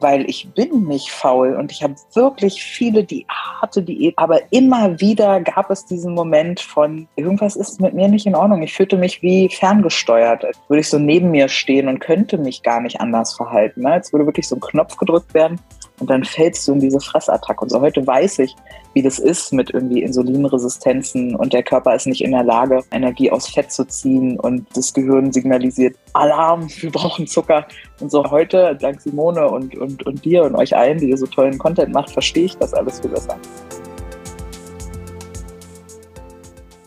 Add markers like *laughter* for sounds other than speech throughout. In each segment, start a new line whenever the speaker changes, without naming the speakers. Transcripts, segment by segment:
weil ich bin nicht faul und ich habe wirklich viele die harte Diät, aber immer wieder gab es diesen Moment von irgendwas ist mit mir nicht in Ordnung. Ich fühlte mich wie ferngesteuert, als würde ich so neben mir stehen und könnte mich gar nicht anders verhalten. Ne? Als würde wirklich so ein Knopf gedrückt werden und dann fällst du in diese Fressattacke. Und so heute weiß ich, wie das ist mit irgendwie Insulinresistenzen und der Körper ist nicht in der Lage, Energie aus Fett zu ziehen und das Gehirn signalisiert, Alarm, *laughs* wir brauchen Zucker. Und so heute, dank Simone und, und, und dir und euch allen, die ihr so tollen Content macht, verstehe ich das alles viel besser.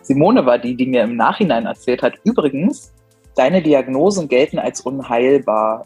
Simone war die, die mir im Nachhinein erzählt hat, übrigens, deine Diagnosen gelten als unheilbar.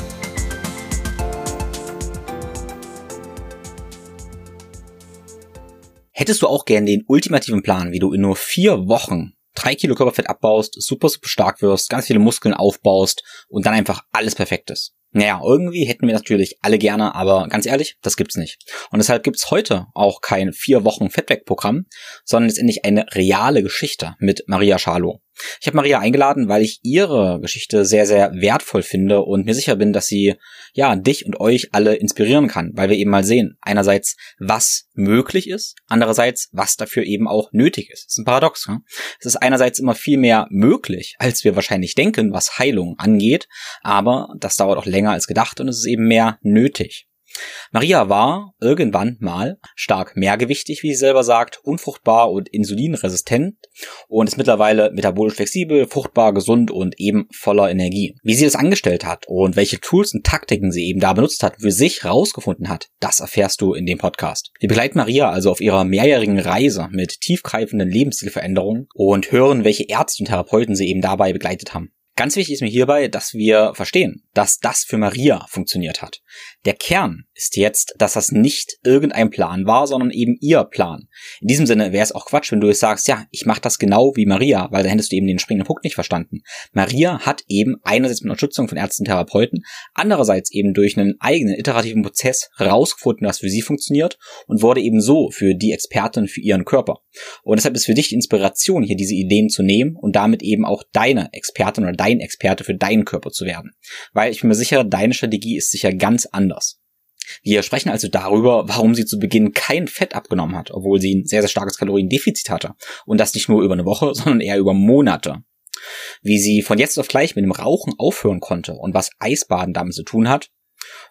Hättest du auch gern den ultimativen Plan, wie du in nur vier Wochen drei Kilo Körperfett abbaust, super, super stark wirst, ganz viele Muskeln aufbaust und dann einfach alles perfekt ist? Naja, irgendwie hätten wir natürlich alle gerne, aber ganz ehrlich, das gibt's nicht. Und deshalb gibt's heute auch kein vier Wochen Fettweg-Programm, sondern letztendlich eine reale Geschichte mit Maria Schalow. Ich habe Maria eingeladen, weil ich ihre Geschichte sehr, sehr wertvoll finde und mir sicher bin, dass sie ja dich und euch alle inspirieren kann, weil wir eben mal sehen, einerseits, was möglich ist, andererseits, was dafür eben auch nötig ist. Das ist ein Paradox. Ne? Es ist einerseits immer viel mehr möglich, als wir wahrscheinlich denken, was Heilung angeht, aber das dauert auch länger als gedacht und es ist eben mehr nötig. Maria war irgendwann mal stark mehrgewichtig, wie sie selber sagt, unfruchtbar und insulinresistent und ist mittlerweile metabolisch flexibel, fruchtbar, gesund und eben voller Energie. Wie sie das angestellt hat und welche Tools und Taktiken sie eben da benutzt hat, für sich rausgefunden hat, das erfährst du in dem Podcast. Wir begleiten Maria also auf ihrer mehrjährigen Reise mit tiefgreifenden Lebensstilveränderungen und hören, welche Ärzte und Therapeuten sie eben dabei begleitet haben. Ganz wichtig ist mir hierbei, dass wir verstehen, dass das für Maria funktioniert hat. Der Kern ist jetzt, dass das nicht irgendein Plan war, sondern eben ihr Plan. In diesem Sinne wäre es auch Quatsch, wenn du jetzt sagst, ja, ich mache das genau wie Maria, weil da hättest du eben den springenden Punkt nicht verstanden. Maria hat eben einerseits mit Unterstützung von Ärzten und Therapeuten, andererseits eben durch einen eigenen iterativen Prozess herausgefunden, was für sie funktioniert und wurde eben so für die Expertin für ihren Körper. Und deshalb ist für dich die Inspiration, hier diese Ideen zu nehmen und damit eben auch deine Expertin oder dein Experte für deinen Körper zu werden. Weil ich bin mir sicher, deine Strategie ist sicher ganz anders. Wir sprechen also darüber, warum sie zu Beginn kein Fett abgenommen hat, obwohl sie ein sehr, sehr starkes Kaloriendefizit hatte. Und das nicht nur über eine Woche, *laughs* sondern eher über Monate. Wie sie von jetzt auf gleich mit dem Rauchen aufhören konnte und was Eisbaden damit zu tun hat.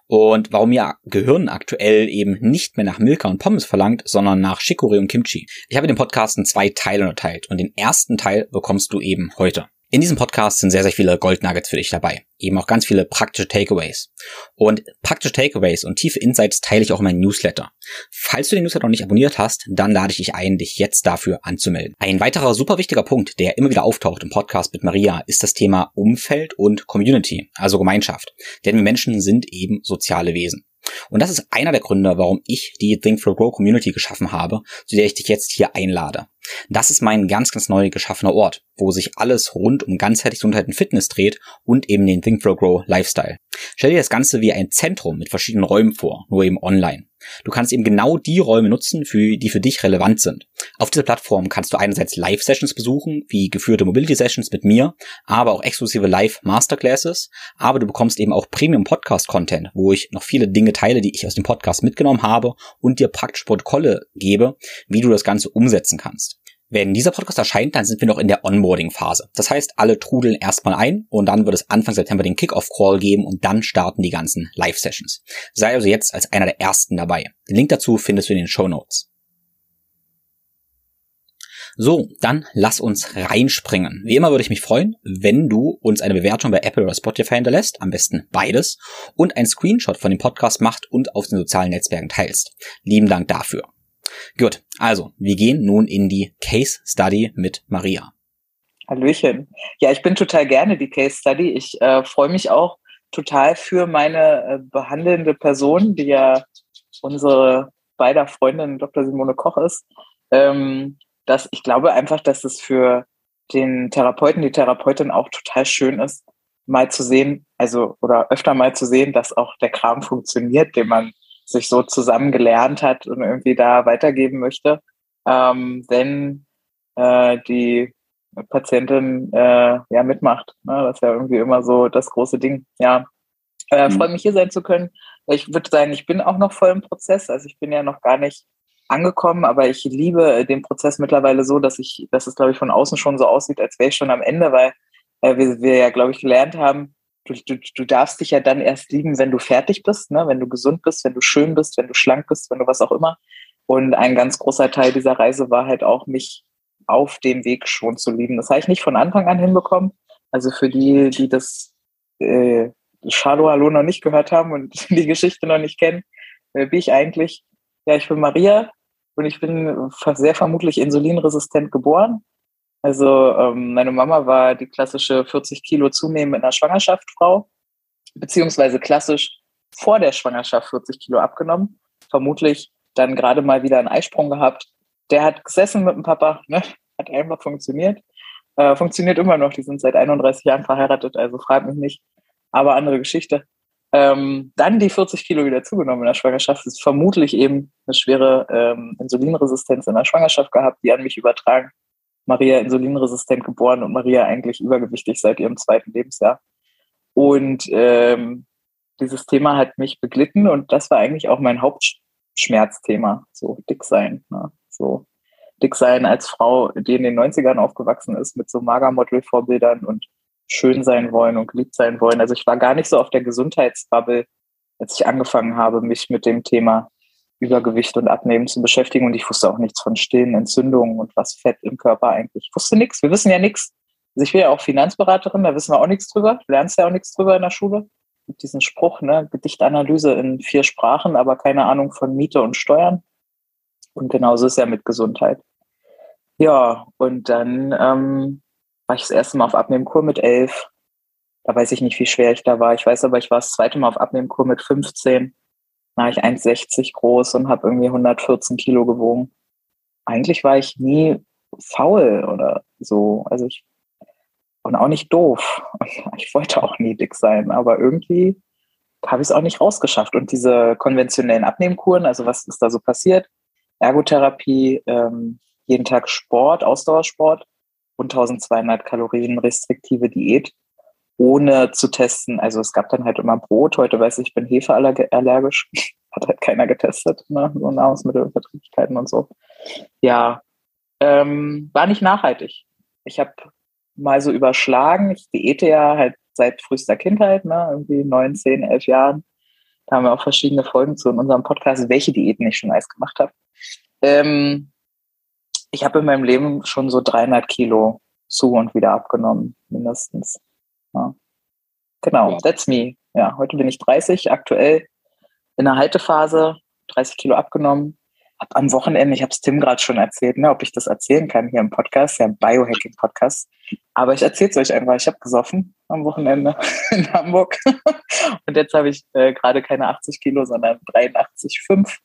Und warum ihr Gehirn aktuell eben nicht mehr nach Milka und Pommes verlangt, sondern nach Chicorée und Kimchi. Ich habe den Podcast in zwei Teile unterteilt und den ersten Teil bekommst du eben heute. In diesem Podcast sind sehr, sehr viele Goldnuggets für dich dabei. Eben auch ganz viele praktische Takeaways. Und praktische Takeaways und tiefe Insights teile ich auch in meinem Newsletter. Falls du den Newsletter noch nicht abonniert hast, dann lade ich dich ein, dich jetzt dafür anzumelden. Ein weiterer super wichtiger Punkt, der immer wieder auftaucht im Podcast mit Maria, ist das Thema Umfeld und Community, also Gemeinschaft. Denn wir Menschen sind eben soziale Wesen. Und das ist einer der Gründe, warum ich die Think for Grow Community geschaffen habe, zu der ich dich jetzt hier einlade. Das ist mein ganz, ganz neu geschaffener Ort, wo sich alles rund um ganzheitliche Gesundheit und Fitness dreht und eben den Think for Grow Lifestyle. Stell dir das Ganze wie ein Zentrum mit verschiedenen Räumen vor, nur eben online. Du kannst eben genau die Räume nutzen, für, die für dich relevant sind. Auf dieser Plattform kannst du einerseits Live-Sessions besuchen, wie geführte Mobility-Sessions mit mir, aber auch exklusive Live-Masterclasses. Aber du bekommst eben auch Premium-Podcast-Content, wo ich noch viele Dinge teile, die ich aus dem Podcast mitgenommen habe und dir praktisch Protokolle gebe, wie du das Ganze umsetzen kannst. Wenn dieser Podcast erscheint, dann sind wir noch in der Onboarding-Phase. Das heißt, alle trudeln erstmal ein und dann wird es Anfang September den Kick-Off-Call geben und dann starten die ganzen Live-Sessions. Sei also jetzt als einer der ersten dabei. Den Link dazu findest du in den Show Notes. So, dann lass uns reinspringen. Wie immer würde ich mich freuen, wenn du uns eine Bewertung bei Apple oder Spotify hinterlässt, am besten beides, und ein Screenshot von dem Podcast macht und auf den sozialen Netzwerken teilst. Lieben Dank dafür. Gut, also wir gehen nun in die Case Study mit Maria.
Hallöchen. Ja, ich bin total gerne die Case Study. Ich äh, freue mich auch total für meine äh, behandelnde Person, die ja unsere beider Freundin Dr. Simone Koch ist. Ähm, dass ich glaube einfach, dass es für den Therapeuten, die Therapeutin auch total schön ist, mal zu sehen, also oder öfter mal zu sehen, dass auch der Kram funktioniert, den man sich so zusammen gelernt hat und irgendwie da weitergeben möchte. Ähm, wenn äh, die Patientin äh, ja mitmacht. Ne? Das ist ja irgendwie immer so das große Ding. Ja, äh, mhm. freue mich hier sein zu können. Ich würde sagen, ich bin auch noch voll im Prozess. Also ich bin ja noch gar nicht angekommen, aber ich liebe den Prozess mittlerweile so, dass ich, dass es glaube ich von außen schon so aussieht, als wäre ich schon am Ende, weil äh, wir, wir ja glaube ich gelernt haben, du, du, du darfst dich ja dann erst lieben, wenn du fertig bist, ne? wenn du gesund bist, wenn du schön bist, wenn du schlank bist, wenn du was auch immer. Und ein ganz großer Teil dieser Reise war halt auch, mich auf dem Weg schon zu lieben. Das habe ich nicht von Anfang an hinbekommen. Also für die, die das äh, Schalo Hallo noch nicht gehört haben und *laughs* die Geschichte noch nicht kennen, wer bin ich eigentlich? Ja, ich bin Maria und ich bin sehr vermutlich insulinresistent geboren. Also ähm, meine Mama war die klassische 40 Kilo zunehmen in einer Schwangerschaft Frau, beziehungsweise klassisch vor der Schwangerschaft 40 Kilo abgenommen. Vermutlich dann gerade mal wieder einen Eisprung gehabt. Der hat gesessen mit dem Papa, ne? hat einfach funktioniert. Äh, funktioniert immer noch. Die sind seit 31 Jahren verheiratet, also frag mich nicht. Aber andere Geschichte. Ähm, dann die 40 Kilo wieder zugenommen in der Schwangerschaft. Ist vermutlich eben eine schwere ähm, Insulinresistenz in der Schwangerschaft gehabt, die an mich übertragen. Maria insulinresistent geboren und Maria eigentlich übergewichtig seit ihrem zweiten Lebensjahr. Und ähm, dieses Thema hat mich beglitten und das war eigentlich auch mein Hauptschmerzthema, so dick sein. Ne? So dick sein als Frau, die in den 90ern aufgewachsen ist mit so Magermodel-Vorbildern und schön sein wollen und geliebt sein wollen. Also ich war gar nicht so auf der Gesundheitsbubble, als ich angefangen habe, mich mit dem Thema Übergewicht und Abnehmen zu beschäftigen. Und ich wusste auch nichts von stillen Entzündungen und was Fett im Körper eigentlich. Ich wusste nichts. Wir wissen ja nichts. Also ich bin ja auch Finanzberaterin, da wissen wir auch nichts drüber. Du lernst ja auch nichts drüber in der Schule. Mit diesen Spruch, ne, Gedichtanalyse in vier Sprachen, aber keine Ahnung von Miete und Steuern. Und genauso ist ja mit Gesundheit. Ja, und dann ähm, war ich das erste Mal auf Abnehmkur mit elf. Da weiß ich nicht, wie schwer ich da war. Ich weiß aber, ich war das zweite Mal auf Abnehmkur mit 15. War ich 1,60 groß und habe irgendwie 114 Kilo gewogen. Eigentlich war ich nie faul oder so. Also ich und auch nicht doof. *laughs* Ich wollte auch nie dick sein, aber irgendwie habe ich es auch nicht rausgeschafft. Und diese konventionellen Abnehmkuren, also was ist da so passiert? Ergotherapie, ähm, jeden Tag Sport, Ausdauersport und 1200 Kalorien restriktive Diät, ohne zu testen. Also es gab dann halt immer Brot. Heute weiß ich, ich bin hefeallergisch. *laughs* Hat halt keiner getestet, ne? so Nahrungsmittelverträglichkeiten und so. Ja, ähm, war nicht nachhaltig. Ich habe mal so überschlagen. Ich diete ja halt seit frühester Kindheit, ne? irgendwie neun, zehn, elf Jahren. Da haben wir auch verschiedene Folgen zu in unserem Podcast, welche Diäten ich schon alles gemacht habe. Ähm, ich habe in meinem Leben schon so 300 Kilo zu und wieder abgenommen, mindestens. Ja. Genau, that's me. Ja, heute bin ich 30, aktuell in der Haltephase, 30 Kilo abgenommen. Hab am Wochenende, ich habe es Tim gerade schon erzählt, ne, ob ich das erzählen kann hier im Podcast, ja, ein Biohacking-Podcast. Aber ich erzähle es euch einfach. Ich habe gesoffen am Wochenende *laughs* in Hamburg. Und jetzt habe ich äh, gerade keine 80 Kilo, sondern 83,5,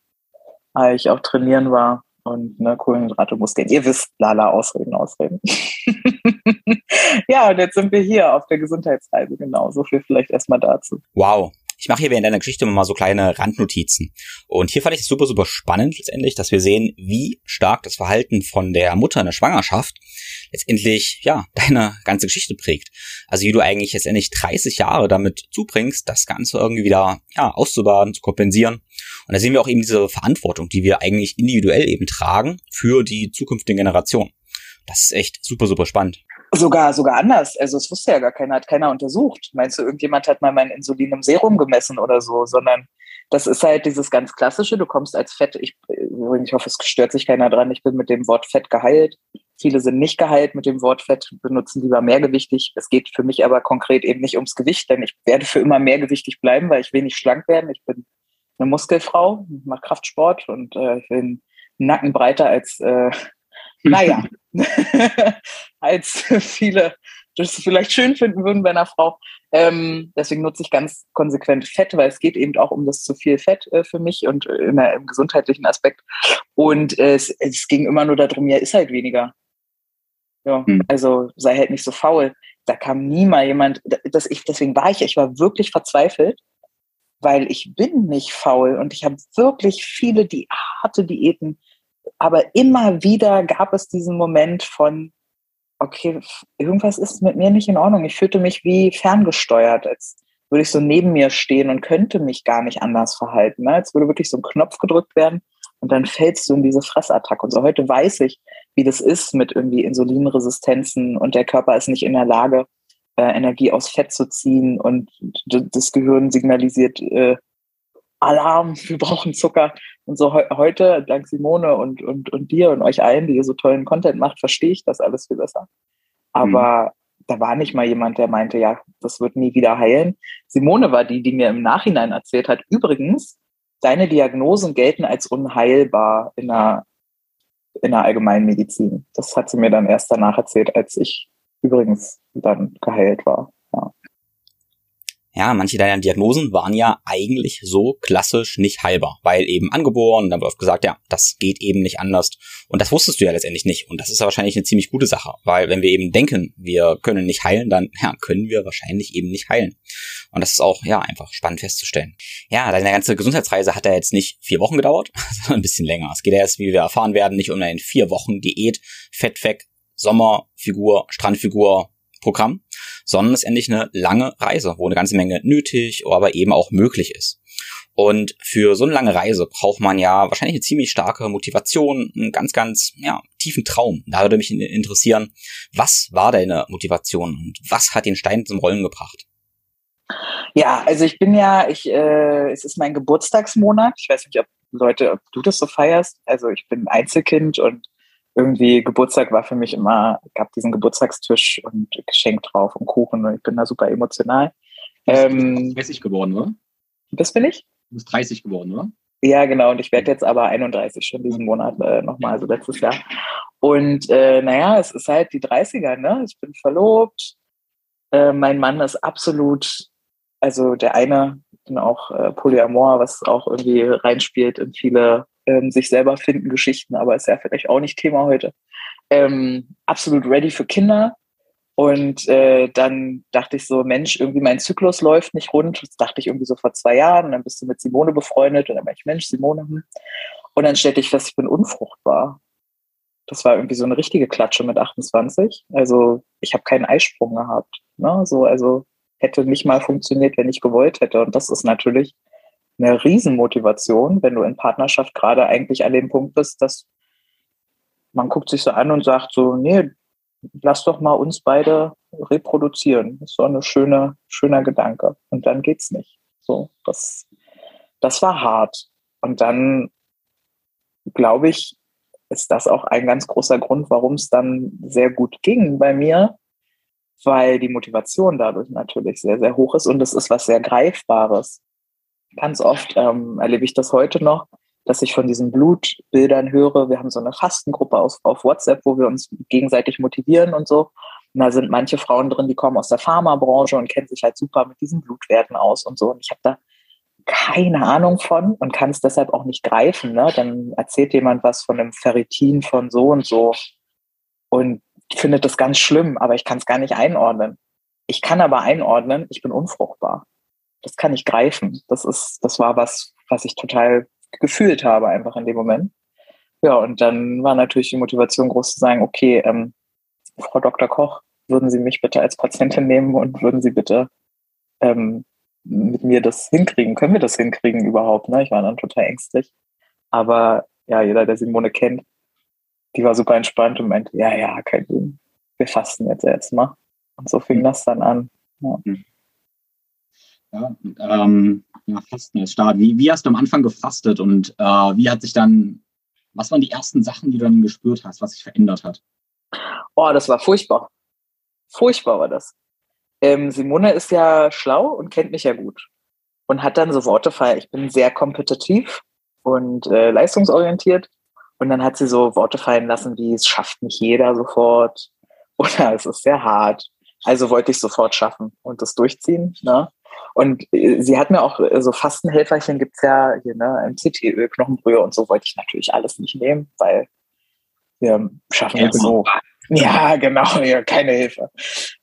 weil ich auch trainieren war und ne, Kohlenhydrate, Muskeln. Ihr wisst, lala, Ausreden, Ausreden. *laughs* ja, und jetzt sind wir hier auf der Gesundheitsreise, genau. So viel vielleicht erstmal dazu.
Wow. Ich mache hier während deiner Geschichte mal so kleine Randnotizen. Und hier fand ich es super, super spannend letztendlich, dass wir sehen, wie stark das Verhalten von der Mutter in der Schwangerschaft letztendlich, ja, deine ganze Geschichte prägt. Also wie du eigentlich letztendlich 30 Jahre damit zubringst, das Ganze irgendwie wieder, ja, auszubaden, zu kompensieren. Und da sehen wir auch eben diese Verantwortung, die wir eigentlich individuell eben tragen für die zukünftigen Generationen. Das ist echt super, super spannend.
Sogar, sogar anders. Also es wusste ja gar keiner, hat keiner untersucht. Meinst du, irgendjemand hat mal mein Insulin im Serum gemessen oder so, sondern das ist halt dieses ganz klassische, du kommst als Fett, ich, ich hoffe, es stört sich keiner dran, ich bin mit dem Wort Fett geheilt. Viele sind nicht geheilt mit dem Wort Fett, benutzen lieber mehrgewichtig. Es geht für mich aber konkret eben nicht ums Gewicht, denn ich werde für immer mehrgewichtig bleiben, weil ich nicht schlank werden. Ich bin eine Muskelfrau, mache Kraftsport und äh, ich will einen Nacken breiter als, äh, *laughs* naja, *laughs* als viele das vielleicht schön finden würden bei einer Frau. Ähm, deswegen nutze ich ganz konsequent Fett, weil es geht eben auch um das zu viel Fett äh, für mich und äh, in der, im gesundheitlichen Aspekt. Und äh, es, es ging immer nur darum, ja, ist halt weniger. Ja, hm. also sei halt nicht so faul. Da kam nie mal jemand, dass ich, deswegen war ich, ich war wirklich verzweifelt, weil ich bin nicht faul und ich habe wirklich viele die harte Diäten, aber immer wieder gab es diesen Moment von, okay, irgendwas ist mit mir nicht in Ordnung. Ich fühlte mich wie ferngesteuert, als würde ich so neben mir stehen und könnte mich gar nicht anders verhalten. Ne? Als würde wirklich so ein Knopf gedrückt werden und dann fällst du in diese Fressattacke. Und so heute weiß ich, wie das ist mit irgendwie Insulinresistenzen und der Körper ist nicht in der Lage, äh, Energie aus Fett zu ziehen und das Gehirn signalisiert äh, Alarm, *laughs* wir brauchen Zucker. Und so he heute, dank Simone und, und, und dir und euch allen, die ihr so tollen Content macht, verstehe ich das alles viel besser. Aber mhm. da war nicht mal jemand, der meinte, ja, das wird nie wieder heilen. Simone war die, die mir im Nachhinein erzählt hat, übrigens, deine Diagnosen gelten als unheilbar in der, in der Allgemeinmedizin. Das hat sie mir dann erst danach erzählt, als ich übrigens dann geheilt war. Ja.
Manche deiner Diagnosen waren ja eigentlich so klassisch nicht heilbar, weil eben angeboren, dann wird gesagt, ja, das geht eben nicht anders. Und das wusstest du ja letztendlich nicht. Und das ist ja wahrscheinlich eine ziemlich gute Sache, weil wenn wir eben denken, wir können nicht heilen, dann ja, können wir wahrscheinlich eben nicht heilen. Und das ist auch, ja, einfach spannend festzustellen. Ja, deine ganze Gesundheitsreise hat ja jetzt nicht vier Wochen gedauert, *laughs* sondern ein bisschen länger. Es geht ja jetzt, wie wir erfahren werden, nicht um eine vier Wochen Diät, Fett weg, Sommerfigur, Strandfigur, Programm, sondern es ist endlich eine lange Reise, wo eine ganze Menge nötig, aber eben auch möglich ist. Und für so eine lange Reise braucht man ja wahrscheinlich eine ziemlich starke Motivation, einen ganz, ganz ja, tiefen Traum. Da würde mich interessieren, was war deine Motivation und was hat den Stein zum Rollen gebracht?
Ja, also ich bin ja, ich, äh, es ist mein Geburtstagsmonat. Ich weiß nicht, ob Leute, ob du das so feierst. Also ich bin Einzelkind und irgendwie Geburtstag war für mich immer, gab diesen Geburtstagstisch und Geschenk drauf und Kuchen und ich bin da super emotional.
Du bist ähm, 30 geworden, oder?
Das bin ich?
Du bist 30 geworden, oder?
Ja, genau. Und ich werde jetzt aber 31 schon diesen Monat äh, nochmal, also letztes Jahr. Und äh, naja, es ist halt die 30er, ne? Ich bin verlobt. Äh, mein Mann ist absolut, also der eine, ich bin auch äh, Polyamor, was auch irgendwie reinspielt in viele ähm, sich selber finden Geschichten, aber ist ja vielleicht auch nicht Thema heute. Ähm, absolut ready für Kinder. Und äh, dann dachte ich so, Mensch, irgendwie mein Zyklus läuft nicht rund. Das dachte ich irgendwie so vor zwei Jahren. Und dann bist du mit Simone befreundet. Und dann war ich, Mensch, Simone. Und dann stellte ich fest, ich bin unfruchtbar. Das war irgendwie so eine richtige Klatsche mit 28. Also ich habe keinen Eisprung gehabt. Ne? So, also hätte nicht mal funktioniert, wenn ich gewollt hätte. Und das ist natürlich eine Riesenmotivation, wenn du in Partnerschaft gerade eigentlich an dem Punkt bist, dass man guckt sich so an und sagt so, nee, lass doch mal uns beide reproduzieren. Das ist so ein schöne, schöner Gedanke. Und dann geht's nicht. So, das, das war hart. Und dann, glaube ich, ist das auch ein ganz großer Grund, warum es dann sehr gut ging bei mir, weil die Motivation dadurch natürlich sehr, sehr hoch ist und es ist was sehr Greifbares ganz oft ähm, erlebe ich das heute noch, dass ich von diesen Blutbildern höre. Wir haben so eine Fastengruppe auf, auf WhatsApp, wo wir uns gegenseitig motivieren und so. Und da sind manche Frauen drin, die kommen aus der Pharmabranche und kennen sich halt super mit diesen Blutwerten aus und so. Und ich habe da keine Ahnung von und kann es deshalb auch nicht greifen. Ne? Dann erzählt jemand was von einem Ferritin von so und so und findet das ganz schlimm, aber ich kann es gar nicht einordnen. Ich kann aber einordnen, ich bin unfruchtbar das kann ich greifen. Das ist, das war was, was ich total gefühlt habe einfach in dem Moment. Ja, und dann war natürlich die Motivation groß zu sagen, okay, ähm, Frau Dr. Koch, würden Sie mich bitte als Patientin nehmen und würden Sie bitte ähm, mit mir das hinkriegen? Können wir das hinkriegen überhaupt? Ne? Ich war dann total ängstlich. Aber ja, jeder, der Simone kennt, die war super entspannt und meinte, ja, ja, kein Ding. Wir fasten jetzt erstmal. Und so fing mhm. das dann an. Ja. Mhm.
Ja, ähm, ja, Fasten ist Start. Wie, wie hast du am Anfang gefastet und äh, wie hat sich dann, was waren die ersten Sachen, die du dann gespürt hast, was sich verändert hat?
Oh, das war furchtbar. Furchtbar war das. Ähm, Simone ist ja schlau und kennt mich ja gut und hat dann so Worte feiert. Ich bin sehr kompetitiv und äh, leistungsorientiert Und dann hat sie so Worte fallen lassen, wie es schafft nicht jeder sofort *laughs* oder es ist sehr hart. Also wollte ich sofort schaffen und das durchziehen. Ne? Und äh, sie hat mir auch äh, so Fastenhelferchen gibt's ja hier, ne, MCT-Öl, Knochenbrühe und so wollte ich natürlich alles nicht nehmen, weil wir schaffen ja, so. Ja, genau, *laughs* ja, keine Hilfe.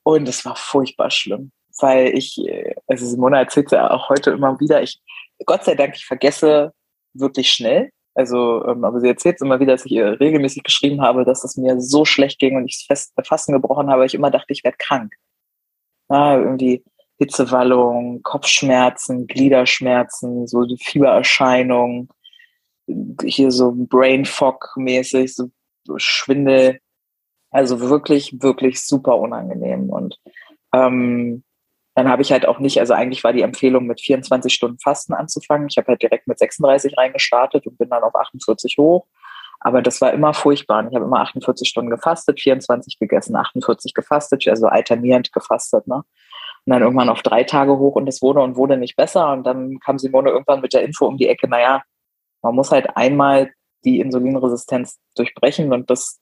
Und es war furchtbar schlimm, weil ich, äh, also Simona erzählt ja auch heute immer wieder, ich, Gott sei Dank, ich vergesse wirklich schnell. Also, ähm, aber sie erzählt immer wieder, dass ich ihr regelmäßig geschrieben habe, dass es mir so schlecht ging und ich das Fasten gebrochen habe, ich immer dachte, ich werde krank. Ah, irgendwie Hitzewallung, Kopfschmerzen, Gliederschmerzen, so die Fiebererscheinungen, hier so Brain Fog mäßig, so Schwindel. Also wirklich, wirklich super unangenehm. Und ähm, dann habe ich halt auch nicht, also eigentlich war die Empfehlung, mit 24 Stunden Fasten anzufangen. Ich habe halt direkt mit 36 reingestartet und bin dann auf 48 hoch. Aber das war immer furchtbar. Ich habe immer 48 Stunden gefastet, 24 gegessen, 48 gefastet, also alternierend gefastet. Ne? Und dann irgendwann auf drei Tage hoch und es wurde und wurde nicht besser. Und dann kam Simone irgendwann mit der Info um die Ecke, naja, man muss halt einmal die Insulinresistenz durchbrechen und das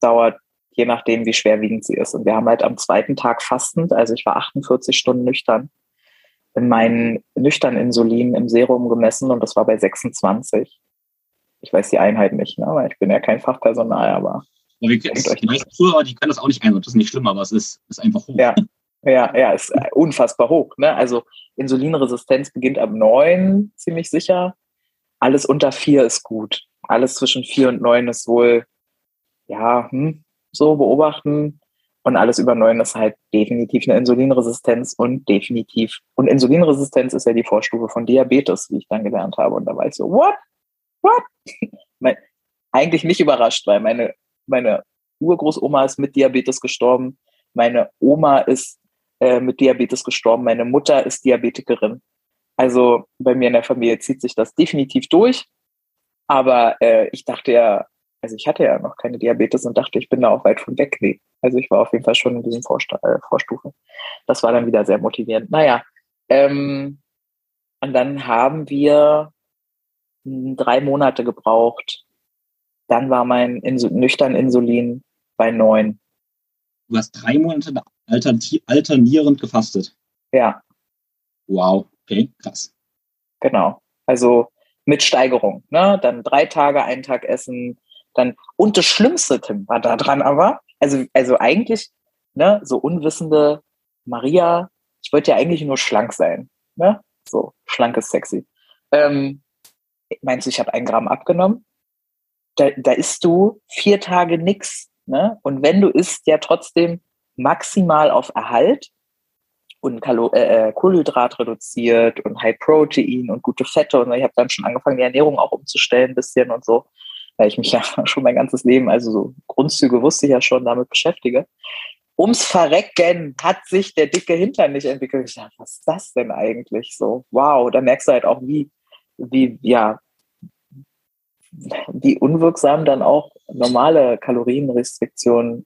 dauert je nachdem, wie schwerwiegend sie ist. Und wir haben halt am zweiten Tag fastend, also ich war 48 Stunden nüchtern, in meinen nüchtern Insulin im Serum gemessen und das war bei 26. Ich weiß die Einheit nicht, ne? weil ich bin ja kein Fachpersonal, aber.
Ja, wir, es, die meisten Zuhörer, die können das auch nicht ein, das ist nicht schlimm, aber es ist, ist einfach hoch.
Ja, *laughs* ja, ja, ist unfassbar hoch. Ne? Also Insulinresistenz beginnt ab neun ziemlich sicher. Alles unter vier ist gut. Alles zwischen vier und neun ist wohl, ja, hm, so beobachten. Und alles über neun ist halt definitiv eine Insulinresistenz und definitiv. Und Insulinresistenz ist ja die Vorstufe von Diabetes, wie ich dann gelernt habe. Und da war ich so, what? What? *laughs* eigentlich nicht überrascht, weil meine, meine Urgroßoma ist mit Diabetes gestorben. Meine Oma ist äh, mit Diabetes gestorben. Meine Mutter ist Diabetikerin. Also bei mir in der Familie zieht sich das definitiv durch. Aber äh, ich dachte ja, also ich hatte ja noch keine Diabetes und dachte, ich bin da auch weit von weg. Nee. Also ich war auf jeden Fall schon in diesem Vorsta äh, Vorstufe. Das war dann wieder sehr motivierend. Naja, ähm, und dann haben wir drei Monate gebraucht. Dann war mein Insu nüchtern Insulin bei neun.
Du hast drei Monate alternierend gefastet.
Ja.
Wow, okay, krass.
Genau. Also mit Steigerung. Ne? Dann drei Tage, einen Tag essen, dann, und das Schlimmste, Tim, war da dran aber, also, also eigentlich, ne, so unwissende Maria, ich wollte ja eigentlich nur schlank sein, ne? So, schlank ist sexy. Ähm, meinst du, ich habe ein Gramm abgenommen? Da, da isst du vier Tage nix, ne? Und wenn du isst, ja trotzdem maximal auf Erhalt und Kalo äh, äh Kohlenhydrat reduziert und High Protein und gute Fette und ich habe dann schon angefangen, die Ernährung auch umzustellen ein bisschen und so weil ich mich *laughs* ja schon mein ganzes Leben, also so Grundzüge wusste ich ja schon, damit beschäftige. Ums Verrecken hat sich der dicke Hintern nicht entwickelt. Ich dachte, was ist das denn eigentlich so? Wow, da merkst du halt auch, wie, wie, ja, wie unwirksam dann auch normale Kalorienrestriktion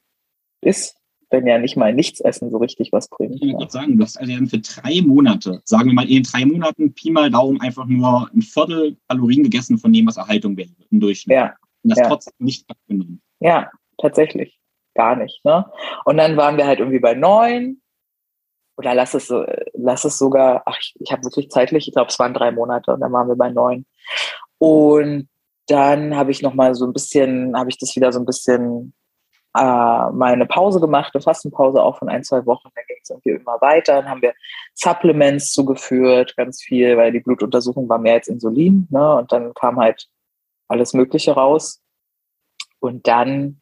ist wenn ja nicht mal nichts essen so richtig was bringt.
Ich würde sagen, du hast also für drei Monate, sagen wir mal in drei Monaten, Pi mal Daumen, einfach nur ein Viertel Kalorien gegessen von dem, was Erhaltung wäre im Durchschnitt.
Ja.
Und das
ja.
trotzdem nicht abgenommen.
Ja, tatsächlich. Gar nicht. Ne? Und dann waren wir halt irgendwie bei neun. Oder lass es, lass es sogar, ach, ich, ich habe wirklich zeitlich, ich glaube, es waren drei Monate und dann waren wir bei neun. Und dann habe ich nochmal so ein bisschen, habe ich das wieder so ein bisschen äh, mal eine Pause gemacht, eine Fastenpause auch von ein, zwei Wochen. Dann ging es irgendwie immer weiter. Dann haben wir Supplements zugeführt, ganz viel, weil die Blutuntersuchung war mehr als Insulin. Ne? Und dann kam halt alles Mögliche raus. Und dann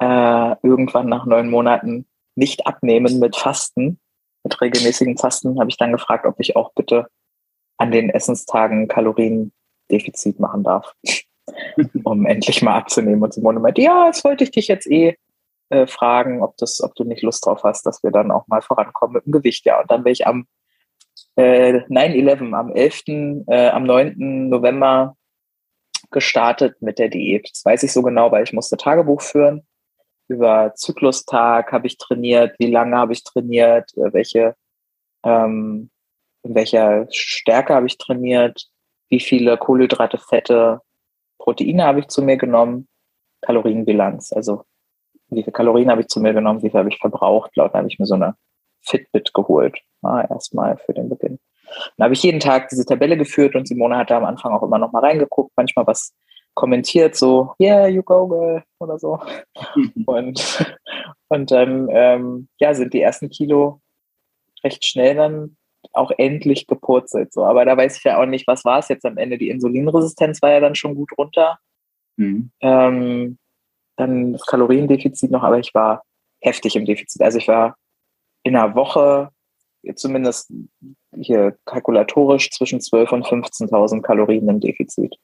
äh, irgendwann nach neun Monaten nicht abnehmen mit Fasten, mit regelmäßigen Fasten, habe ich dann gefragt, ob ich auch bitte an den Essenstagen Kaloriendefizit machen darf um endlich mal abzunehmen. Und Simone meinte, ja, das wollte ich dich jetzt eh äh, fragen, ob, das, ob du nicht Lust drauf hast, dass wir dann auch mal vorankommen mit dem Gewicht. Ja, und dann bin ich am äh, 9-11, am 11., äh, am 9. November gestartet mit der Diät. Das weiß ich so genau, weil ich musste Tagebuch führen. Über Zyklustag habe ich trainiert, wie lange habe ich trainiert, äh, welche, ähm, in welcher Stärke habe ich trainiert, wie viele Kohlenhydrate, Fette, Proteine habe ich zu mir genommen, Kalorienbilanz, also wie viele Kalorien habe ich zu mir genommen, wie viel habe ich verbraucht. Laut habe ich mir so eine Fitbit geholt, ah, erstmal für den Beginn. Dann habe ich jeden Tag diese Tabelle geführt und Simone hat da am Anfang auch immer noch mal reingeguckt, manchmal was kommentiert, so, yeah, you go, girl, oder so. *laughs* und, und dann, ähm, ja, sind die ersten Kilo recht schnell dann auch endlich gepurzelt. So. Aber da weiß ich ja auch nicht, was war es jetzt am Ende. Die Insulinresistenz war ja dann schon gut runter. Mhm. Ähm, dann das Kaloriendefizit noch, aber ich war heftig im Defizit. Also ich war in einer Woche zumindest hier kalkulatorisch zwischen 12.000 und 15.000 Kalorien im Defizit.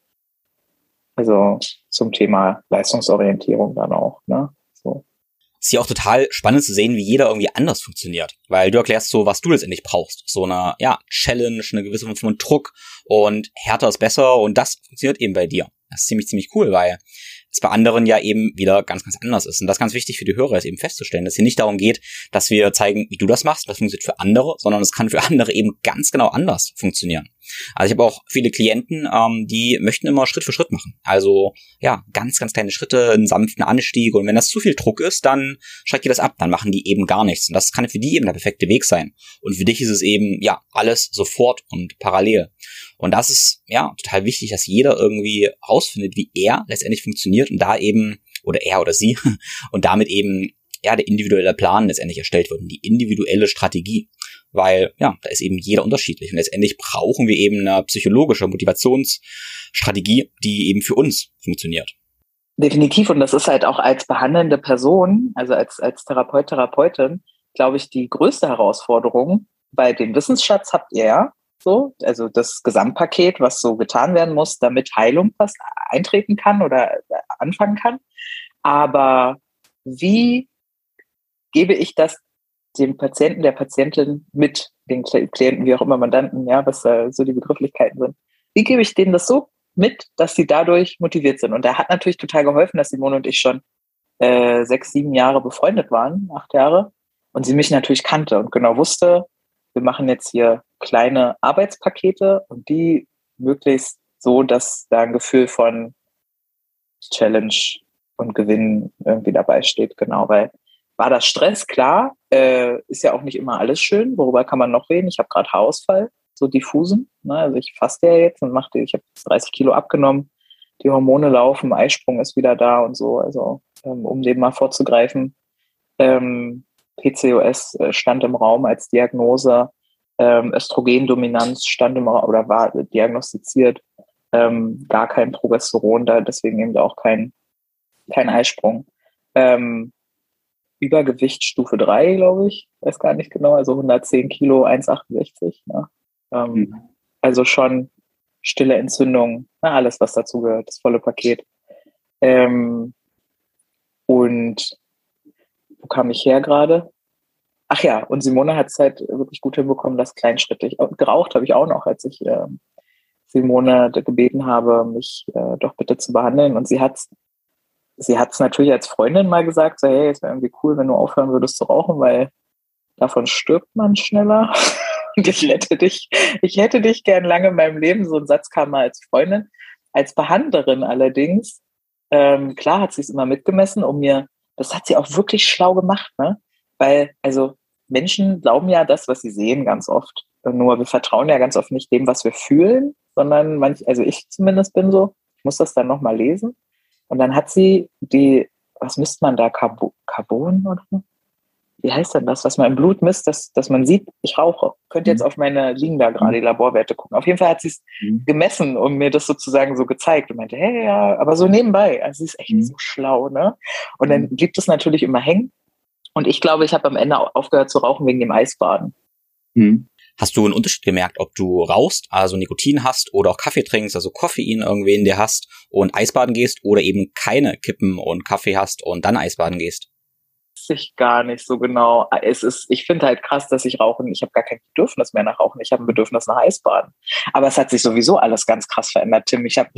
Also zum Thema Leistungsorientierung dann auch. Ne? So.
Ist ja auch total spannend zu sehen, wie jeder irgendwie anders funktioniert. Weil du erklärst so, was du letztendlich brauchst. So eine, ja, Challenge, eine gewisse Form von Druck und härter ist besser und das funktioniert eben bei dir. Das ist ziemlich, ziemlich cool, weil es bei anderen ja eben wieder ganz, ganz anders ist. Und das ist ganz wichtig für die Hörer, ist eben festzustellen, dass es hier nicht darum geht, dass wir zeigen, wie du das machst, das funktioniert für andere, sondern es kann für andere eben ganz genau anders funktionieren. Also ich habe auch viele Klienten, ähm, die möchten immer Schritt für Schritt machen. Also ja, ganz, ganz kleine Schritte, einen sanften Anstieg. Und wenn das zu viel Druck ist, dann schreckt ihr das ab, dann machen die eben gar nichts. Und das kann für die eben der perfekte Weg sein. Und für dich ist es eben, ja, alles sofort und parallel. Und das ist ja total wichtig, dass jeder irgendwie rausfindet, wie er letztendlich funktioniert und da eben, oder er oder sie, *laughs* und damit eben ja, der individuelle Plan letztendlich erstellt wird und die individuelle Strategie. Weil, ja, da ist eben jeder unterschiedlich. Und letztendlich brauchen wir eben eine psychologische Motivationsstrategie, die eben für uns funktioniert.
Definitiv. Und das ist halt auch als behandelnde Person, also als, als Therapeut, Therapeutin, glaube ich, die größte Herausforderung, weil den Wissensschatz habt ihr ja, so, also das Gesamtpaket, was so getan werden muss, damit Heilung was eintreten kann oder anfangen kann. Aber wie gebe ich das dem Patienten, der Patientin mit, den Klienten, wie auch immer Mandanten, ja, was äh, so die Begrifflichkeiten sind. Wie gebe ich denen das so mit, dass sie dadurch motiviert sind? Und da hat natürlich total geholfen, dass Simone und ich schon äh, sechs, sieben Jahre befreundet waren, acht Jahre, und sie mich natürlich kannte und genau wusste, wir machen jetzt hier kleine Arbeitspakete und die möglichst so, dass da ein Gefühl von Challenge und Gewinn irgendwie dabei steht, genau, weil war das Stress, klar, äh, ist ja auch nicht immer alles schön, worüber kann man noch reden? Ich habe gerade Haarausfall, so diffusen, ne? also ich faste ja jetzt und mache, ich habe 30 Kilo abgenommen, die Hormone laufen, Eisprung ist wieder da und so, also ähm, um dem mal vorzugreifen. Ähm, PCOS äh, stand im Raum als Diagnose, ähm, Östrogendominanz stand im Raum oder war diagnostiziert, ähm, gar kein Progesteron da, deswegen eben auch kein, kein Eisprung. Ähm, Übergewicht Stufe 3, glaube ich, weiß gar nicht genau, also 110 Kilo, 1,68. Ne? Ähm, mhm. Also schon stille Entzündung, na, alles, was dazu gehört, das volle Paket. Ähm, und wo kam ich her gerade? Ach ja, und Simone hat es halt wirklich gut hinbekommen, das kleinschrittig. Und geraucht habe ich auch noch, als ich äh, Simone gebeten habe, mich äh, doch bitte zu behandeln. Und sie hat sie hat es natürlich als Freundin mal gesagt, so, hey, es wäre irgendwie cool, wenn du aufhören würdest zu rauchen, weil davon stirbt man schneller. *laughs* Und ich hätte dich, ich hätte dich gern lange in meinem Leben. So ein Satz kam mal als Freundin. Als Behandlerin allerdings, ähm, klar hat sie es immer mitgemessen, um mir, das hat sie auch wirklich schlau gemacht, ne? Weil, also Menschen glauben ja das, was sie sehen, ganz oft. Nur wir vertrauen ja ganz oft nicht dem, was wir fühlen, sondern manch, also ich zumindest bin so, ich muss das dann nochmal lesen. Und dann hat sie die, was misst man da, Carbon, Carbon oder wie heißt denn das, was man im Blut misst, dass, dass man sieht, ich rauche. Könnt ihr jetzt mhm. auf meine, liegen da gerade die Laborwerte gucken. Auf jeden Fall hat sie es mhm. gemessen und mir das sozusagen so gezeigt und meinte, hey, ja, aber so nebenbei. Also sie ist echt mhm. so schlau, ne? Und dann mhm. blieb das natürlich immer hängen. Und ich glaube, ich habe am Ende aufgehört zu rauchen wegen dem Eisbaden.
Mhm. Hast du einen Unterschied gemerkt, ob du rauchst, also Nikotin hast oder auch Kaffee trinkst, also Koffein irgendwie in dir hast und Eisbaden gehst oder eben keine Kippen und Kaffee hast und dann Eisbaden gehst?
ich gar nicht so genau. Es ist, ich finde halt krass, dass ich rauchen, ich habe gar kein Bedürfnis mehr nach Rauchen, ich habe ein Bedürfnis nach Eisbaden. Aber es hat sich sowieso alles ganz krass verändert, Tim. Ich habe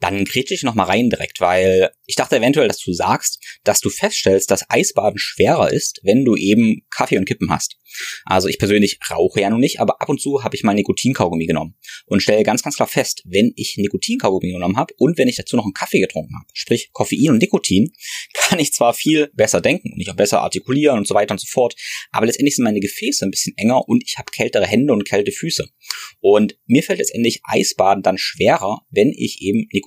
Dann kretsche ich noch mal rein direkt, weil ich dachte eventuell, dass du sagst, dass du feststellst, dass Eisbaden schwerer ist, wenn du eben Kaffee und Kippen hast. Also ich persönlich rauche ja nun nicht, aber ab und zu habe ich mal Nikotinkaugummi genommen und stelle ganz, ganz klar fest, wenn ich Nikotinkaugummi genommen habe und wenn ich dazu noch einen Kaffee getrunken habe, sprich Koffein und Nikotin, *laughs* kann ich zwar viel besser denken und ich auch besser artikulieren und so weiter und so fort, aber letztendlich sind meine Gefäße ein bisschen enger und ich habe kältere Hände und kälte Füße. Und mir fällt letztendlich Eisbaden dann schwerer, wenn ich eben Nikotin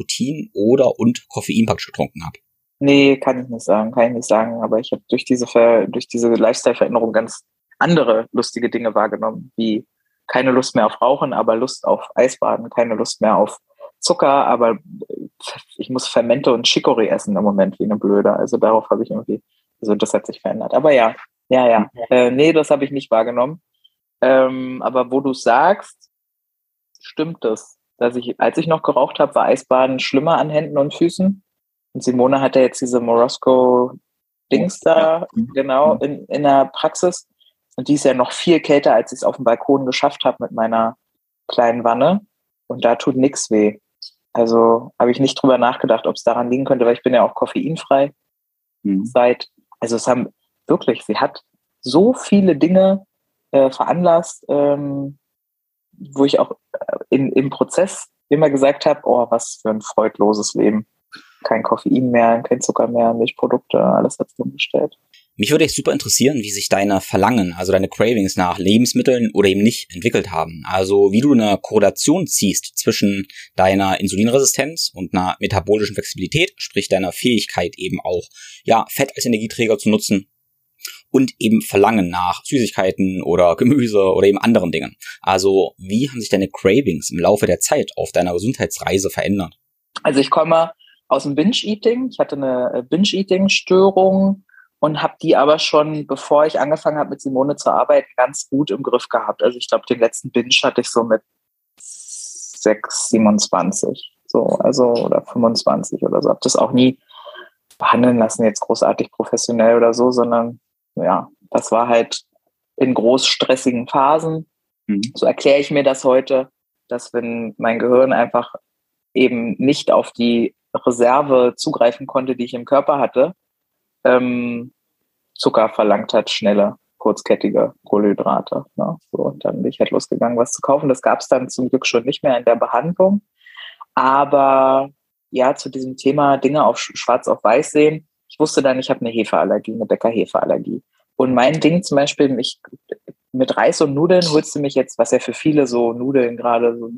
oder und Koffein praktisch getrunken habe.
Nee, kann ich nicht sagen, kann ich nicht sagen. Aber ich habe durch diese Ver durch diese Lifestyle-Veränderung ganz andere lustige Dinge wahrgenommen, wie keine Lust mehr auf Rauchen, aber Lust auf Eisbaden, keine Lust mehr auf Zucker, aber ich muss Fermente und Chicorée essen im Moment wie eine Blöde. Also darauf habe ich irgendwie, also das hat sich verändert. Aber ja, ja, ja. Äh, nee, das habe ich nicht wahrgenommen. Ähm, aber wo du sagst, stimmt das. Dass ich, als ich noch geraucht habe, war Eisbaden schlimmer an Händen und Füßen. Und Simone hatte jetzt diese Morosco-Dings da, genau, in, in der Praxis. Und die ist ja noch viel kälter, als ich es auf dem Balkon geschafft habe mit meiner kleinen Wanne. Und da tut nichts weh. Also habe ich nicht drüber nachgedacht, ob es daran liegen könnte, weil ich bin ja auch koffeinfrei mhm. seit, also es haben wirklich, sie hat so viele Dinge äh, veranlasst, ähm, wo ich auch äh, in, im Prozess immer gesagt habe, oh, was für ein freudloses Leben. Kein Koffein mehr, kein Zucker mehr, Milchprodukte, alles hat es umgestellt.
Mich würde echt super interessieren, wie sich deine Verlangen, also deine Cravings nach Lebensmitteln oder eben nicht entwickelt haben. Also wie du eine Korrelation ziehst zwischen deiner Insulinresistenz und einer metabolischen Flexibilität, sprich deiner Fähigkeit eben auch, ja, Fett als Energieträger zu nutzen und eben Verlangen nach Süßigkeiten oder Gemüse oder eben anderen Dingen. Also wie haben sich deine Cravings im Laufe der Zeit auf deiner Gesundheitsreise verändert?
Also ich komme aus dem Binge-Eating. Ich hatte eine Binge-Eating-Störung und habe die aber schon, bevor ich angefangen habe mit Simone zu arbeiten, ganz gut im Griff gehabt. Also ich glaube, den letzten Binge hatte ich so mit 6, 27, so, also oder 25 oder so. Habe das auch nie behandeln lassen, jetzt großartig professionell oder so, sondern ja, das war halt in groß stressigen Phasen. Mhm. So erkläre ich mir das heute, dass wenn mein Gehirn einfach eben nicht auf die Reserve zugreifen konnte, die ich im Körper hatte, ähm, Zucker verlangt hat, schnelle, kurzkettige Kohlenhydrate. Ne? So, und dann bin ich halt losgegangen, was zu kaufen. Das gab es dann zum Glück schon nicht mehr in der Behandlung. Aber ja, zu diesem Thema Dinge auf schwarz auf weiß sehen. Ich wusste dann, ich habe eine Hefeallergie, eine Bäckerhefeallergie. Und mein Ding zum Beispiel, mich, mit Reis und Nudeln holst du mich jetzt, was ja für viele so Nudeln gerade so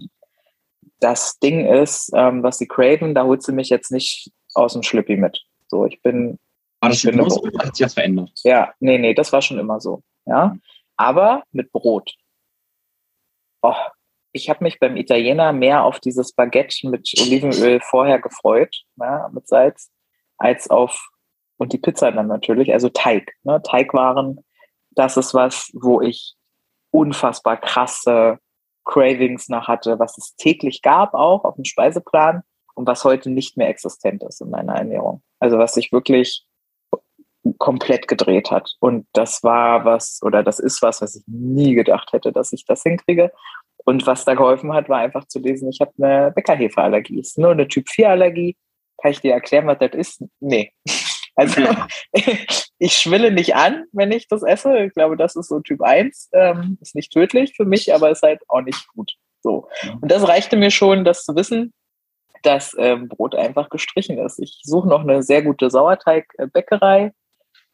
das Ding ist, ähm, was sie craven, da holst du mich jetzt nicht aus dem Schlüppi mit. So, ich bin
war das schon immer so oder hat sich das verändert?
Ja, nee, nee, das war schon immer so. Ja. Aber mit Brot. Oh, ich habe mich beim Italiener mehr auf dieses Baguette mit Olivenöl vorher gefreut, ja, mit Salz, als auf, und die Pizza dann natürlich, also Teig. Ne? Teigwaren, das ist was, wo ich unfassbar krasse Cravings nach hatte, was es täglich gab, auch auf dem Speiseplan und was heute nicht mehr existent ist in meiner Ernährung. Also was ich wirklich komplett gedreht hat. Und das war was, oder das ist was, was ich nie gedacht hätte, dass ich das hinkriege. Und was da geholfen hat, war einfach zu lesen, ich habe eine Bäckerhefeallergie. Ist nur eine Typ-4-Allergie. Kann ich dir erklären, was das ist? Nee. *laughs* Also *laughs* ich schwille nicht an, wenn ich das esse. Ich glaube, das ist so Typ 1. Ähm, ist nicht tödlich für mich, aber ist halt auch nicht gut. So. Und das reichte mir schon, das zu wissen, dass ähm, Brot einfach gestrichen ist. Ich suche noch eine sehr gute Sauerteigbäckerei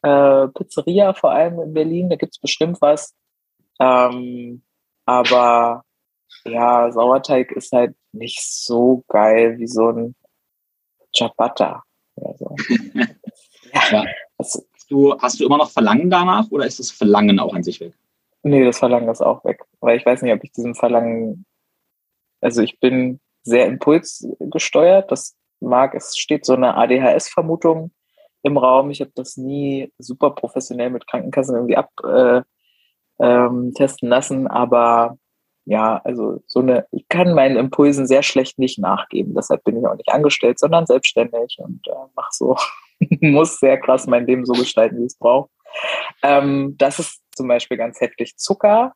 äh, Pizzeria, vor allem in Berlin, da gibt es bestimmt was. Ähm, aber ja, Sauerteig ist halt nicht so geil wie so ein Ciabatta. So. *laughs*
ja. ja. Hast, du, hast du immer noch Verlangen danach oder ist das Verlangen auch an sich weg?
Nee, das Verlangen ist auch weg. Weil ich weiß nicht, ob ich diesem Verlangen, also ich bin sehr impulsgesteuert. Das mag, es steht so eine ADHS-Vermutung im Raum. Ich habe das nie super professionell mit Krankenkassen irgendwie abtesten äh, ähm, lassen, aber ja, also so eine, ich kann meinen Impulsen sehr schlecht nicht nachgeben. Deshalb bin ich auch nicht angestellt, sondern selbstständig und äh, mach so, *laughs* muss sehr krass mein Leben so gestalten, wie es brauche. Ähm, das ist zum Beispiel ganz heftig. Zucker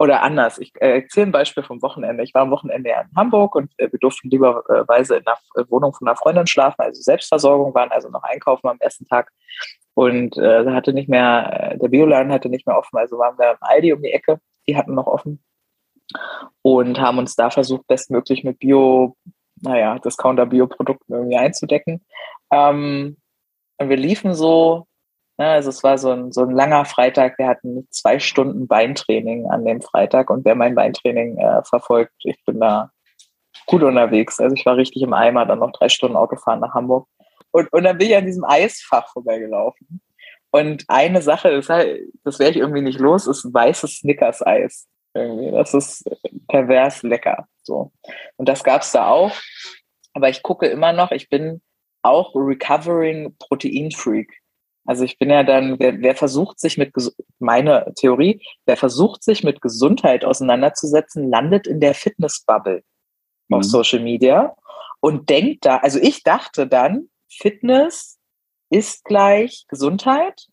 oder anders, ich äh, erzähle ein Beispiel vom Wochenende. Ich war am Wochenende in Hamburg und äh, wir durften lieberweise in der äh, Wohnung von einer Freundin schlafen, also Selbstversorgung, waren also noch einkaufen am ersten Tag und äh, hatte nicht mehr, äh, der Bioladen hatte nicht mehr offen, also waren wir im Aldi um die Ecke, die hatten noch offen und haben uns da versucht, bestmöglich mit Bio, naja, Discounter-Bio-Produkten irgendwie einzudecken. Ähm, und wir liefen so ja, also es war so ein, so ein langer Freitag. Wir hatten zwei Stunden Beintraining an dem Freitag und wer mein Beintraining äh, verfolgt, ich bin da gut unterwegs. Also ich war richtig im Eimer, dann noch drei Stunden Autofahren nach Hamburg. Und, und dann bin ich an diesem Eisfach vorbeigelaufen. Und eine Sache ist halt, das wäre ich irgendwie nicht los, ist weißes Snickers-Eis. Das ist pervers lecker. So. Und das gab es da auch. Aber ich gucke immer noch, ich bin auch Recovering Protein Freak. Also ich bin ja dann, wer, wer versucht sich mit, meine Theorie, wer versucht sich mit Gesundheit auseinanderzusetzen, landet in der Fitnessbubble mhm. auf Social Media und denkt da, also ich dachte dann, Fitness ist gleich Gesundheit.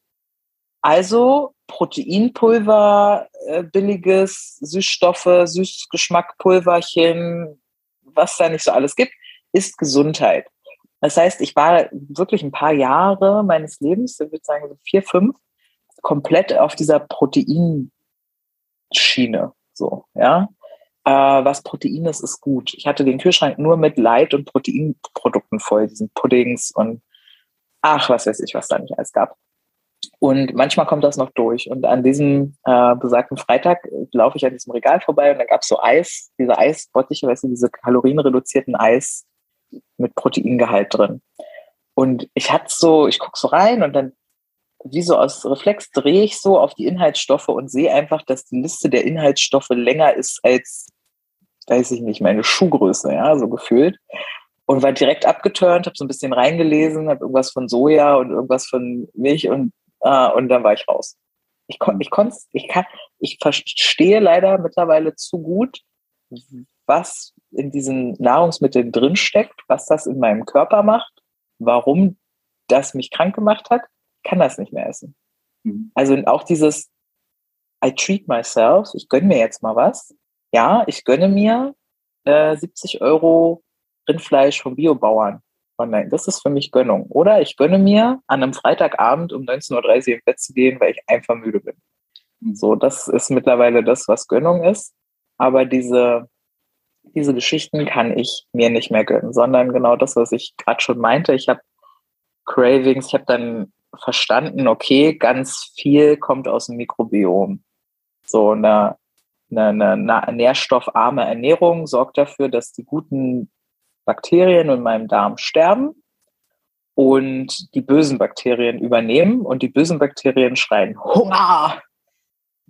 Also Proteinpulver, äh, billiges Süßstoffe, Süßgeschmackpulverchen, was da nicht so alles gibt, ist Gesundheit. Das heißt, ich war wirklich ein paar Jahre meines Lebens, ich würde sagen so vier, fünf, komplett auf dieser Proteinschiene. So, ja. Äh, was Protein ist, ist gut. Ich hatte den Kühlschrank nur mit Light- und Proteinprodukten voll, diesen Puddings und ach, was weiß ich, was da nicht alles gab. Und manchmal kommt das noch durch. Und an diesem äh, besagten Freitag laufe ich an diesem Regal vorbei und da gab es so Eis, diese Eisbottiche, weißt du, diese kalorienreduzierten Eis, mit Proteingehalt drin. Und ich hatte so, ich gucke so rein und dann wie so aus Reflex drehe ich so auf die Inhaltsstoffe und sehe einfach, dass die Liste der Inhaltsstoffe länger ist als, weiß ich nicht, meine Schuhgröße, ja, so gefühlt. Und war direkt abgeturnt, habe so ein bisschen reingelesen, habe irgendwas von Soja und irgendwas von Milch und, äh, und dann war ich raus. Ich, kon, ich, konnt, ich, kann, ich verstehe leider mittlerweile zu gut, was in diesen Nahrungsmitteln drinsteckt, was das in meinem Körper macht, warum das mich krank gemacht hat, kann das nicht mehr essen. Mhm. Also auch dieses I treat myself, ich gönne mir jetzt mal was. Ja, ich gönne mir äh, 70 Euro Rindfleisch vom Biobauern online. Das ist für mich Gönnung. Oder ich gönne mir an einem Freitagabend um 19.30 Uhr ins Bett zu gehen, weil ich einfach müde bin. Mhm. So, das ist mittlerweile das, was Gönnung ist. Aber diese diese Geschichten kann ich mir nicht mehr gönnen, sondern genau das, was ich gerade schon meinte. Ich habe Cravings, ich habe dann verstanden, okay, ganz viel kommt aus dem Mikrobiom. So eine, eine, eine nährstoffarme Ernährung sorgt dafür, dass die guten Bakterien in meinem Darm sterben und die bösen Bakterien übernehmen und die bösen Bakterien schreien Hunger,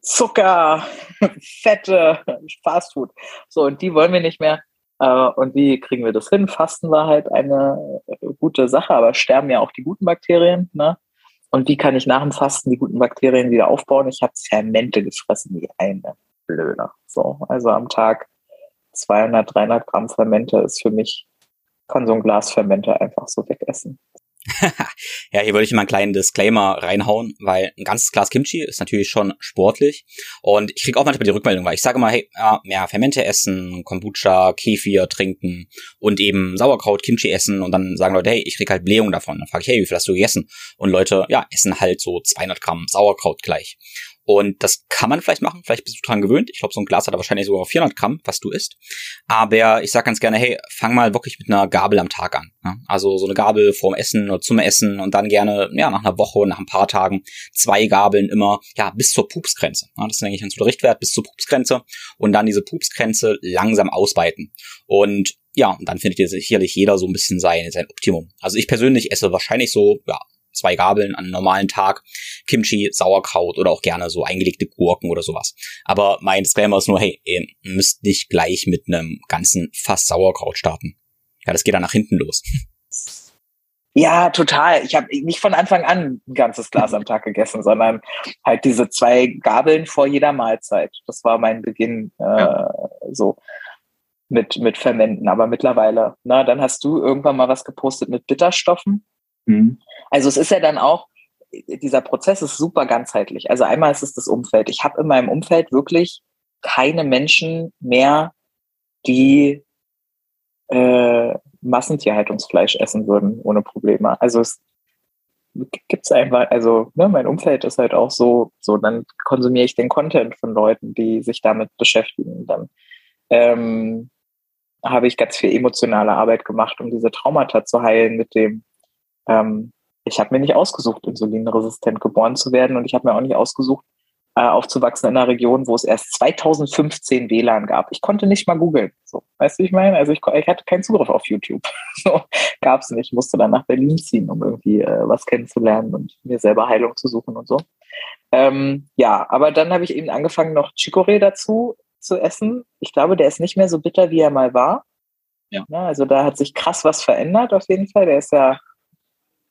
Zucker, *laughs* Fette, Fastfood. So, und die wollen wir nicht mehr. Äh, und wie kriegen wir das hin? Fasten war halt eine äh, gute Sache, aber sterben ja auch die guten Bakterien. Ne? Und wie kann ich nach dem Fasten die guten Bakterien wieder aufbauen? Ich habe Fermente gefressen, wie eine Blöde. So, also am Tag 200, 300 Gramm Fermente ist für mich, kann so ein Glas Fermente einfach so wegessen. *laughs*
ja, hier würde ich mal einen kleinen Disclaimer reinhauen, weil ein ganzes Glas Kimchi ist natürlich schon sportlich und ich kriege auch manchmal die Rückmeldung, weil ich sage mal, hey, ja, mehr Fermente essen, Kombucha, Kefir trinken und eben Sauerkraut, Kimchi essen und dann sagen Leute, hey, ich krieg halt Blähung davon. Dann frage ich, hey, wie viel hast du gegessen? Und Leute, ja, essen halt so 200 Gramm Sauerkraut gleich. Und das kann man vielleicht machen, vielleicht bist du dran gewöhnt. Ich glaube, so ein Glas hat da wahrscheinlich sogar 400 Gramm, was du isst. Aber ich sage ganz gerne, hey, fang mal wirklich mit einer Gabel am Tag an. Ja? Also so eine Gabel vorm Essen oder zum Essen und dann gerne, ja, nach einer Woche, nach ein paar Tagen zwei Gabeln immer, ja, bis zur Pupsgrenze. Ja? Das ist eigentlich ein guter Richtwert, bis zur Pupsgrenze und dann diese Pupsgrenze langsam ausweiten. Und ja, und dann findet ihr sicherlich jeder so ein bisschen sein, sein Optimum. Also ich persönlich esse wahrscheinlich so, ja, zwei Gabeln an einem normalen Tag, Kimchi, Sauerkraut oder auch gerne so eingelegte Gurken oder sowas. Aber mein Disclaimer ist nur, hey, ihr müsst nicht gleich mit einem ganzen Fass Sauerkraut starten. Ja, das geht dann nach hinten los. *laughs*
Ja, total. Ich habe nicht von Anfang an ein ganzes Glas am Tag gegessen, sondern halt diese zwei Gabeln vor jeder Mahlzeit. Das war mein Beginn äh, ja. so mit, mit Fermenten. Aber mittlerweile, na, dann hast du irgendwann mal was gepostet mit Bitterstoffen. Mhm. Also es ist ja dann auch, dieser Prozess ist super ganzheitlich. Also einmal ist es das Umfeld. Ich habe in meinem Umfeld wirklich keine Menschen mehr, die äh, Massentierhaltungsfleisch essen würden ohne Probleme. Also es gibt es einfach, also ne, mein Umfeld ist halt auch so, so dann konsumiere ich den Content von Leuten, die sich damit beschäftigen. Dann ähm, habe ich ganz viel emotionale Arbeit gemacht, um diese Traumata zu heilen mit dem, ähm, ich habe mir nicht ausgesucht, insulinresistent geboren zu werden und ich habe mir auch nicht ausgesucht, äh, aufzuwachsen in einer Region, wo es erst 2015 WLAN gab. Ich konnte nicht mal googeln. So, weißt du, wie ich meine? Also ich, ich hatte keinen Zugriff auf YouTube. *laughs* so, gab es nicht. Ich musste dann nach Berlin ziehen, um irgendwie äh, was kennenzulernen und mir selber Heilung zu suchen und so. Ähm, ja, aber dann habe ich eben angefangen, noch Chicorée dazu zu essen. Ich glaube, der ist nicht mehr so bitter, wie er mal war. Ja. ja. also da hat sich krass was verändert auf jeden Fall. Der ist ja,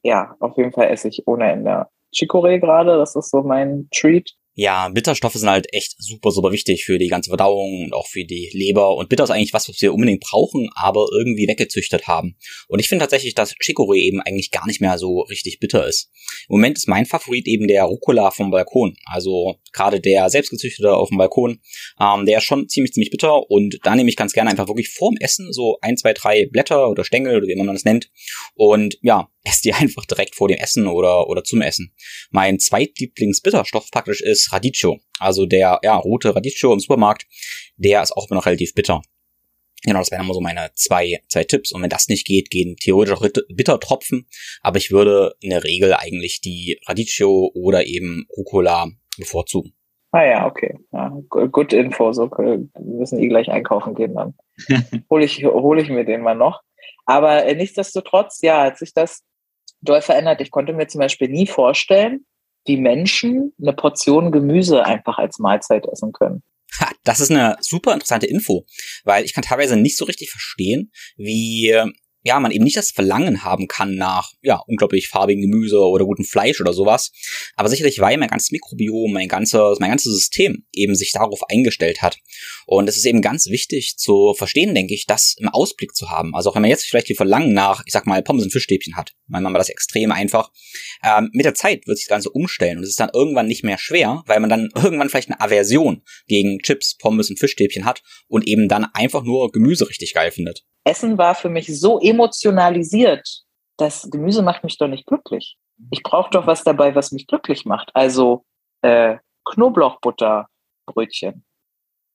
ja, auf jeden Fall esse ich ohne Ende Chicorée gerade. Das ist so mein Treat.
Ja, Bitterstoffe sind halt echt super, super wichtig für die ganze Verdauung und auch für die Leber. Und Bitter ist eigentlich was, was wir unbedingt brauchen, aber irgendwie weggezüchtet haben. Und ich finde tatsächlich, dass Chicorée eben eigentlich gar nicht mehr so richtig bitter ist. Im Moment ist mein Favorit eben der Rucola vom Balkon. Also gerade der selbstgezüchtete auf dem Balkon. Ähm, der ist schon ziemlich, ziemlich bitter. Und da nehme ich ganz gerne einfach wirklich vorm Essen so ein, zwei, drei Blätter oder Stängel oder wie man das nennt. Und ja, *laughs* esse die einfach direkt vor dem Essen oder, oder zum Essen. Mein zweitlieblingsbitterstoff praktisch ist Radicchio. Also der, ja, rote Radicchio im Supermarkt. Der ist auch immer noch relativ bitter. Genau, das wären immer so meine zwei, zwei Tipps. Und wenn das nicht geht, gehen theoretisch auch Bittertropfen. Aber ich würde in der Regel eigentlich die Radicchio oder eben Rucola bevorzugen.
Ah ja, okay. Ja, good Info. So, wir müssen eh gleich einkaufen gehen dann. *laughs* hole ich, hol ich mir den mal noch. Aber äh, nichtsdestotrotz, ja, hat sich das doll verändert. Ich konnte mir zum Beispiel nie vorstellen, wie Menschen eine Portion Gemüse einfach als Mahlzeit essen können.
Ha, das ist eine super interessante Info, weil ich kann teilweise nicht so richtig verstehen, wie ja, man eben nicht das Verlangen haben kann nach, ja, unglaublich farbigen Gemüse oder gutem Fleisch oder sowas. Aber sicherlich, weil mein ganzes Mikrobiom, mein ganzes, mein ganzes System eben sich darauf eingestellt hat. Und es ist eben ganz wichtig zu verstehen, denke ich, das im Ausblick zu haben. Also auch wenn man jetzt vielleicht die Verlangen nach, ich sag mal, Pommes und Fischstäbchen hat, dann machen wir das extrem einfach. Ähm, mit der Zeit wird sich das Ganze umstellen und es ist dann irgendwann nicht mehr schwer, weil man dann irgendwann vielleicht eine Aversion gegen Chips, Pommes und Fischstäbchen hat und eben dann einfach nur Gemüse richtig geil findet.
Essen war für mich so emotionalisiert, das Gemüse macht mich doch nicht glücklich. Ich brauche doch was dabei, was mich glücklich macht. Also äh, Knoblauchbutterbrötchen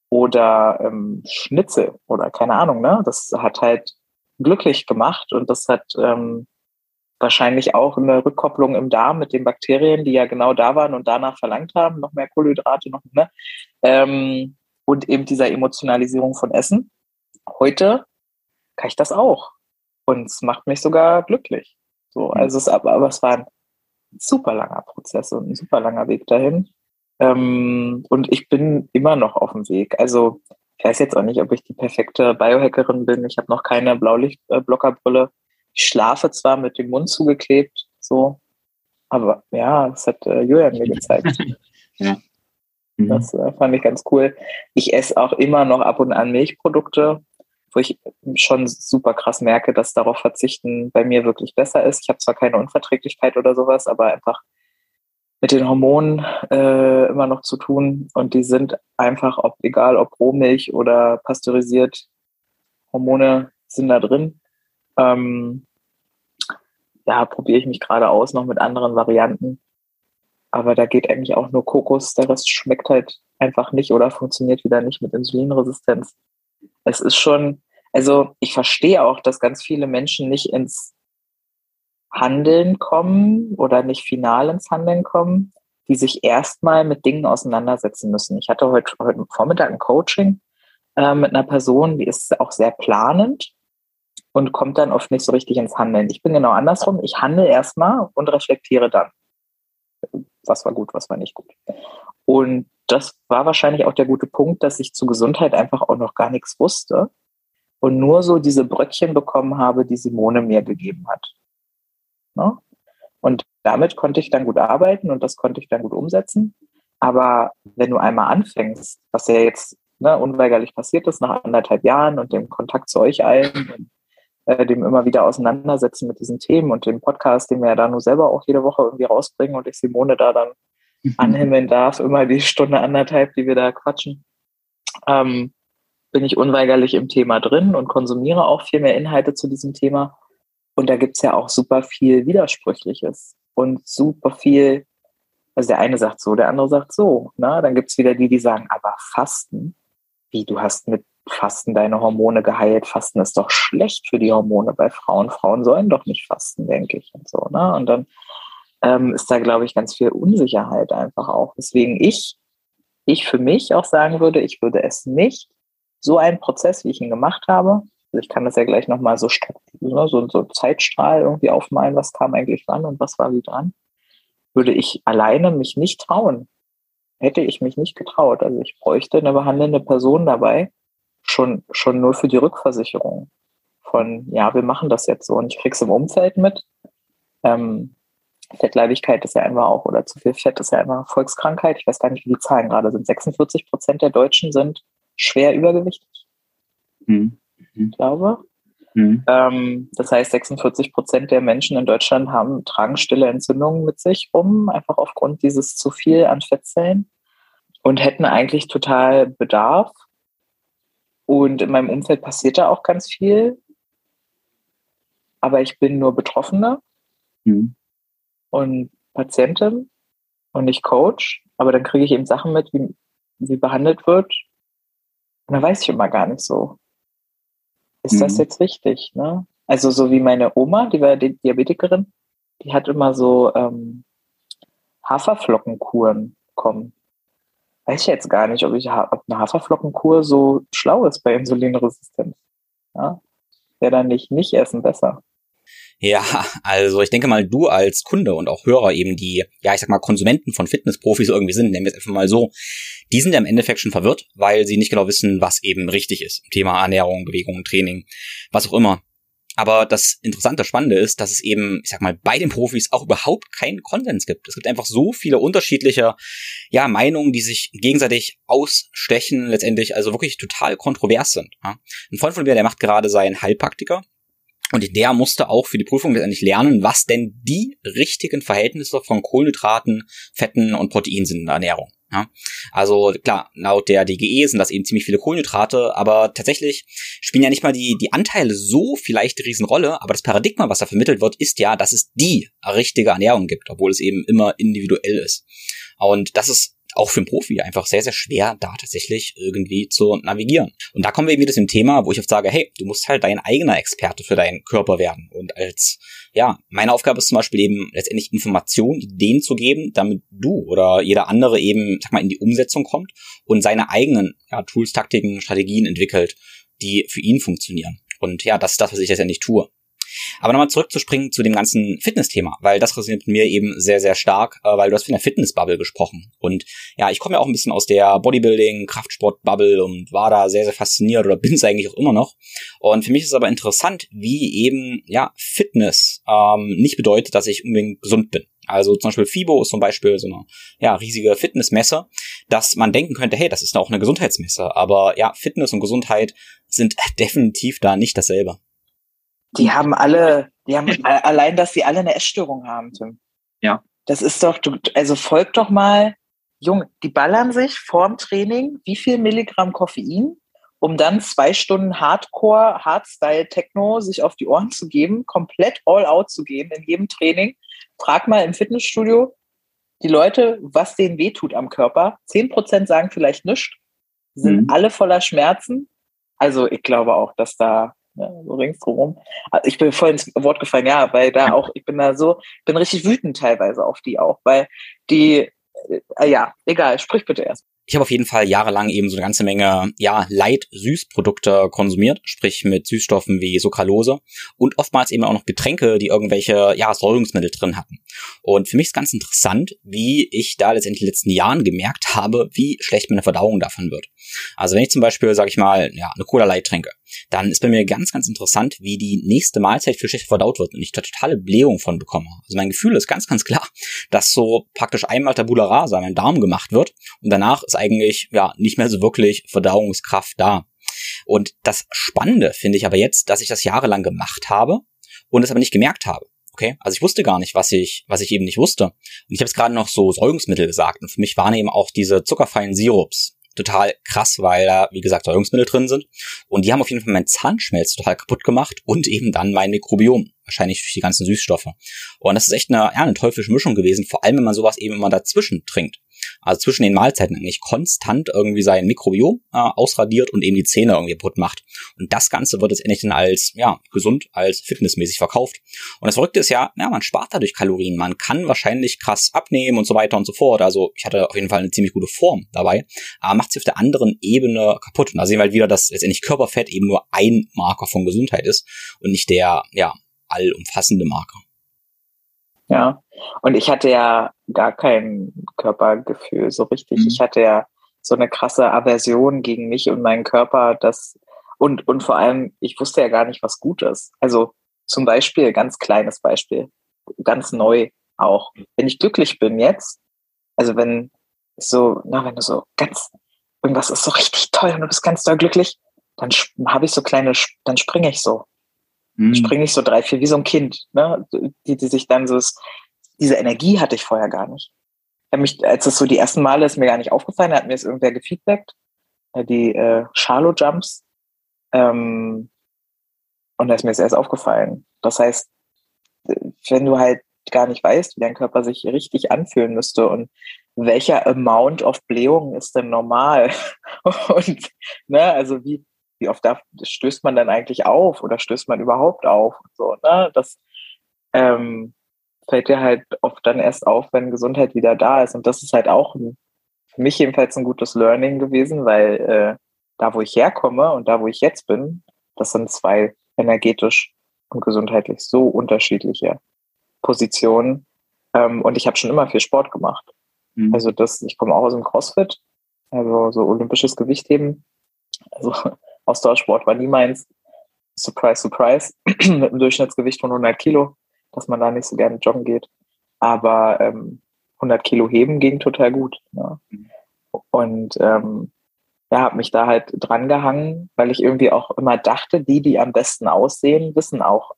oder ähm, Schnitzel oder keine Ahnung, ne? Das hat halt glücklich gemacht und das hat ähm, wahrscheinlich auch eine Rückkopplung im Darm mit den Bakterien, die ja genau da waren und danach verlangt haben, noch mehr Kohlenhydrate, noch, ne? Ähm, und eben dieser Emotionalisierung von Essen. Heute kann ich das auch. Und es macht mich sogar glücklich. So, mhm. also es, aber, aber es war ein super langer Prozess und ein super langer Weg dahin. Ähm, und ich bin immer noch auf dem Weg. Also ich weiß jetzt auch nicht, ob ich die perfekte Biohackerin bin. Ich habe noch keine Blaulichtblockerbrille. Ich schlafe zwar mit dem Mund zugeklebt, so, aber ja, das hat äh, Julian mir gezeigt. *laughs* ja. Das äh, fand ich ganz cool. Ich esse auch immer noch ab und an Milchprodukte, wo ich schon super krass merke, dass darauf verzichten bei mir wirklich besser ist. Ich habe zwar keine Unverträglichkeit oder sowas, aber einfach mit den Hormonen äh, immer noch zu tun und die sind einfach, ob egal ob Rohmilch oder pasteurisiert, Hormone sind da drin. Ähm, ja, probiere ich mich gerade aus noch mit anderen Varianten. Aber da geht eigentlich auch nur Kokos. Der Rest schmeckt halt einfach nicht oder funktioniert wieder nicht mit Insulinresistenz es ist schon, also ich verstehe auch, dass ganz viele Menschen nicht ins Handeln kommen oder nicht final ins Handeln kommen, die sich erstmal mit Dingen auseinandersetzen müssen. Ich hatte heute, heute Vormittag ein Coaching äh, mit einer Person, die ist auch sehr planend und kommt dann oft nicht so richtig ins Handeln. Ich bin genau andersrum. Ich handle erstmal und reflektiere dann. Was war gut, was war nicht gut. Und das war wahrscheinlich auch der gute Punkt, dass ich zur Gesundheit einfach auch noch gar nichts wusste und nur so diese Bröckchen bekommen habe, die Simone mir gegeben hat. Ne? Und damit konnte ich dann gut arbeiten und das konnte ich dann gut umsetzen. Aber wenn du einmal anfängst, was ja jetzt ne, unweigerlich passiert ist nach anderthalb Jahren und dem Kontakt zu euch allen und äh, dem immer wieder auseinandersetzen mit diesen Themen und dem Podcast, den wir ja da nur selber auch jede Woche irgendwie rausbringen und ich Simone da dann anhimmeln darf, immer die Stunde anderthalb, die wir da quatschen. ähm, bin ich unweigerlich im Thema drin und konsumiere auch viel mehr Inhalte zu diesem Thema. Und da gibt's ja auch super viel Widersprüchliches und super viel, also der eine sagt so, der andere sagt so. Ne? Dann gibt's wieder die, die sagen, aber Fasten, wie du hast mit Fasten deine Hormone geheilt. Fasten ist doch schlecht für die Hormone bei Frauen. Frauen sollen doch nicht fasten, denke ich. Und so, ne? Und dann ähm, ist da, glaube ich, ganz viel Unsicherheit einfach auch. Deswegen ich, ich für mich auch sagen würde, ich würde es nicht so einen Prozess, wie ich ihn gemacht habe. Also ich kann das ja gleich nochmal so, ne, so, so Zeitstrahl irgendwie aufmalen, was kam eigentlich wann und was war wie dran. Würde ich alleine mich nicht trauen. Hätte ich mich nicht getraut. Also ich bräuchte eine behandelnde Person dabei, schon, schon nur für die Rückversicherung. Von, ja, wir machen das jetzt so. Und ich krieg's im Umfeld mit. Ähm, Fettleibigkeit ist ja einfach auch, oder zu viel Fett ist ja immer Volkskrankheit. Ich weiß gar nicht, wie die Zahlen gerade sind. 46 Prozent der Deutschen sind schwer übergewichtig. Mhm. Ich glaube. Mhm. Ähm, das heißt, 46 Prozent der Menschen in Deutschland haben, tragen stille Entzündungen mit sich um, einfach aufgrund dieses zu viel an Fettzellen und hätten eigentlich total Bedarf. Und in meinem Umfeld passiert da auch ganz viel. Aber ich bin nur Betroffene mhm. Und Patientin und nicht Coach. Aber dann kriege ich eben Sachen mit, wie, wie behandelt wird. Und dann weiß ich immer gar nicht so. Ist mhm. das jetzt richtig? Ne? Also so wie meine Oma, die war die Diabetikerin, die hat immer so ähm, Haferflockenkuren bekommen. Weiß ich jetzt gar nicht, ob, ich, ob eine Haferflockenkur so schlau ist bei Insulinresistenz. Ja? Wäre dann nicht nicht essen besser.
Ja, also ich denke mal, du als Kunde und auch Hörer eben die, ja, ich sag mal, Konsumenten von Fitnessprofis irgendwie sind, nennen wir es einfach mal so, die sind ja im Endeffekt schon verwirrt, weil sie nicht genau wissen, was eben richtig ist. Thema Ernährung, Bewegung, Training, was auch immer. Aber das Interessante, Spannende ist, dass es eben, ich sag mal, bei den Profis auch überhaupt keinen Konsens gibt. Es gibt einfach so viele unterschiedliche, ja, Meinungen, die sich gegenseitig ausstechen, letztendlich also wirklich total kontrovers sind. Ja. Ein Freund von mir, der macht gerade seinen Heilpraktiker und der musste auch für die Prüfung letztendlich lernen, was denn die richtigen Verhältnisse von Kohlenhydraten, Fetten und Proteinen sind in der Ernährung. Ja, also klar, laut der DGE sind das eben ziemlich viele Kohlenhydrate, aber tatsächlich spielen ja nicht mal die, die Anteile so vielleicht eine Riesenrolle, aber das Paradigma, was da vermittelt wird, ist ja, dass es die richtige Ernährung gibt, obwohl es eben immer individuell ist. Und das ist auch für einen Profi einfach sehr, sehr schwer, da tatsächlich irgendwie zu navigieren. Und da kommen wir eben wieder zum Thema, wo ich oft sage, hey, du musst halt dein eigener Experte für deinen Körper werden. Und als, ja, meine Aufgabe ist zum Beispiel eben letztendlich Informationen, Ideen zu geben, damit du oder jeder andere eben, sag mal, in die Umsetzung kommt und seine eigenen ja, Tools, Taktiken, Strategien entwickelt, die für ihn funktionieren. Und ja, das ist das, was ich letztendlich tue. Aber nochmal zurückzuspringen zu dem ganzen Fitness-Thema, weil das resoniert mit mir eben sehr, sehr stark, äh, weil du hast von der Fitness-Bubble gesprochen. Und ja, ich komme ja auch ein bisschen aus der Bodybuilding, Kraftsport-Bubble und war da sehr, sehr fasziniert oder bin es eigentlich auch immer noch. Und für mich ist es aber interessant, wie eben, ja, Fitness ähm, nicht bedeutet, dass ich unbedingt gesund bin. Also zum Beispiel FIBO ist zum Beispiel so eine ja, riesige Fitnessmesse, dass man denken könnte, hey, das ist auch eine Gesundheitsmesse. Aber ja, Fitness und Gesundheit sind *laughs* definitiv da nicht dasselbe.
Die haben alle, die haben *laughs* allein, dass sie alle eine Essstörung haben, Tim.
Ja.
Das ist doch, du, also folgt doch mal, Junge, die ballern sich vorm Training wie viel Milligramm Koffein, um dann zwei Stunden Hardcore, Hardstyle Techno sich auf die Ohren zu geben, komplett all out zu gehen in jedem Training. Frag mal im Fitnessstudio die Leute, was denen wehtut am Körper. Zehn Prozent sagen vielleicht nichts, sind mhm. alle voller Schmerzen. Also ich glaube auch, dass da ja, so ringsherum. Also ich bin voll ins Wort gefallen, ja, weil da auch, ich bin da so, bin richtig wütend teilweise auf die auch, weil die, äh, ja, egal, sprich bitte erst
ich habe auf jeden Fall jahrelang eben so eine ganze Menge, ja, Light-Süßprodukte konsumiert, sprich mit Süßstoffen wie Sucralose und oftmals eben auch noch Getränke, die irgendwelche, ja, Säurungsmittel drin hatten. Und für mich ist ganz interessant, wie ich da letztendlich in den letzten Jahren gemerkt habe, wie schlecht meine Verdauung davon wird. Also wenn ich zum Beispiel, sage ich mal, ja, eine Cola Light trinke, dann ist bei mir ganz, ganz interessant, wie die nächste Mahlzeit viel schlechter verdaut wird und ich da totale Blähung von bekomme. Also mein Gefühl ist ganz, ganz klar, dass so praktisch einmal Tabula Rasa an meinem Darm gemacht wird und danach ist eigentlich ja nicht mehr so wirklich Verdauungskraft da. Und das Spannende finde ich aber jetzt, dass ich das jahrelang gemacht habe und es aber nicht gemerkt habe. Okay, also ich wusste gar nicht, was ich, was ich eben nicht wusste. Und ich habe jetzt gerade noch so Säugungsmittel gesagt. Und für mich waren eben auch diese zuckerfreien Sirups total krass, weil da, wie gesagt, Säurungsmittel drin sind. Und die haben auf jeden Fall mein Zahnschmelz total kaputt gemacht und eben dann mein Mikrobiom. Wahrscheinlich durch die ganzen Süßstoffe. Und das ist echt eine, ja, eine teuflische Mischung gewesen, vor allem wenn man sowas eben immer dazwischen trinkt also zwischen den Mahlzeiten eigentlich konstant irgendwie sein Mikrobiom äh, ausradiert und eben die Zähne irgendwie kaputt macht. Und das Ganze wird jetzt endlich dann als, ja, gesund, als fitnessmäßig verkauft. Und das Verrückte ist ja, ja, man spart dadurch Kalorien, man kann wahrscheinlich krass abnehmen und so weiter und so fort. Also ich hatte auf jeden Fall eine ziemlich gute Form dabei, aber macht sie auf der anderen Ebene kaputt. Und da sehen wir halt wieder, dass letztendlich Körperfett eben nur ein Marker von Gesundheit ist und nicht der, ja, allumfassende Marker.
Ja, und ich hatte ja gar kein Körpergefühl so richtig. Mhm. Ich hatte ja so eine krasse Aversion gegen mich und meinen Körper, dass und und vor allem, ich wusste ja gar nicht, was gut ist. Also zum Beispiel, ganz kleines Beispiel, ganz neu auch. Wenn ich glücklich bin jetzt, also wenn so, na, wenn du so ganz, irgendwas ist so richtig toll und du bist ganz doll glücklich, dann habe ich so kleine, dann springe ich so. Mhm. Springe ich so drei, vier, wie so ein Kind, ne? Die, die sich dann so, diese Energie hatte ich vorher gar nicht. Ich mich, als es so die ersten Male ist mir gar nicht aufgefallen, hat mir es irgendwer gefeedbackt, äh, die äh, Charlo Jumps. Ähm, und da ist mir es erst aufgefallen. Das heißt, wenn du halt gar nicht weißt, wie dein Körper sich richtig anfühlen müsste und welcher Amount of Blähung ist denn normal? *laughs* und ne, also wie, wie oft darf, stößt man dann eigentlich auf oder stößt man überhaupt auf? Und so, ne? Das ähm, fällt dir halt oft dann erst auf, wenn Gesundheit wieder da ist. Und das ist halt auch ein, für mich jedenfalls ein gutes Learning gewesen, weil äh, da, wo ich herkomme und da, wo ich jetzt bin, das sind zwei energetisch und gesundheitlich so unterschiedliche Positionen. Ähm, und ich habe schon immer viel Sport gemacht. Mhm. Also das, ich komme auch aus dem CrossFit, also so olympisches Gewichtheben. Also Ausdauersport war nie meins. Surprise, surprise. *clears throat* Mit einem Durchschnittsgewicht von 100 Kilo, dass man da nicht so gerne joggen geht. Aber ähm, 100 Kilo heben ging total gut. Ja. Und ähm, ja, habe mich da halt dran gehangen, weil ich irgendwie auch immer dachte, die, die am besten aussehen, wissen auch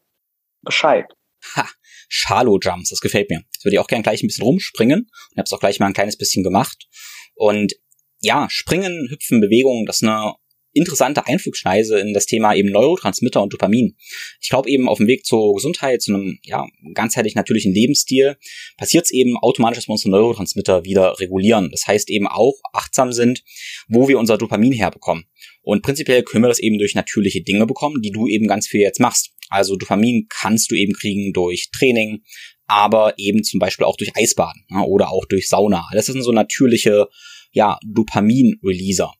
Bescheid.
Ha, Shallow Jumps, das gefällt mir. Das würde ich auch gerne gleich ein bisschen rumspringen und habe es auch gleich mal ein kleines bisschen gemacht. Und ja, Springen, Hüpfen, Bewegungen, das ist eine interessante Einflugschneise in das Thema eben Neurotransmitter und Dopamin. Ich glaube eben auf dem Weg zur Gesundheit, zu einem ja, ganzheitlich natürlichen Lebensstil, passiert es eben automatisch, dass wir unsere Neurotransmitter wieder regulieren. Das heißt eben auch achtsam sind, wo wir unser Dopamin herbekommen. Und prinzipiell können wir das eben durch natürliche Dinge bekommen, die du eben ganz viel jetzt machst. Also Dopamin kannst du eben kriegen durch Training, aber eben zum Beispiel auch durch Eisbaden ja, oder auch durch Sauna. Das sind so natürliche ja, Dopamin-Releaser.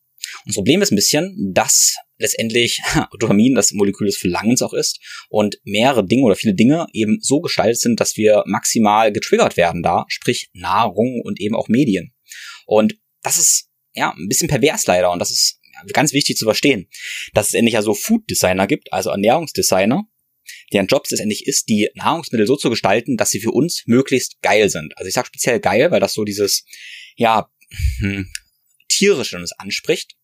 Und das Problem ist ein bisschen, dass letztendlich *laughs* Dopamin das Molekül des Verlangens auch ist und mehrere Dinge oder viele Dinge eben so gestaltet sind, dass wir maximal getriggert werden da, sprich Nahrung und eben auch Medien. Und das ist ja ein bisschen pervers leider und das ist ganz wichtig zu verstehen, dass es endlich ja so Food Designer gibt, also Ernährungsdesigner, deren Job es letztendlich ist, die Nahrungsmittel so zu gestalten, dass sie für uns möglichst geil sind. Also ich sage speziell geil, weil das so dieses, ja, hm, tierische uns anspricht.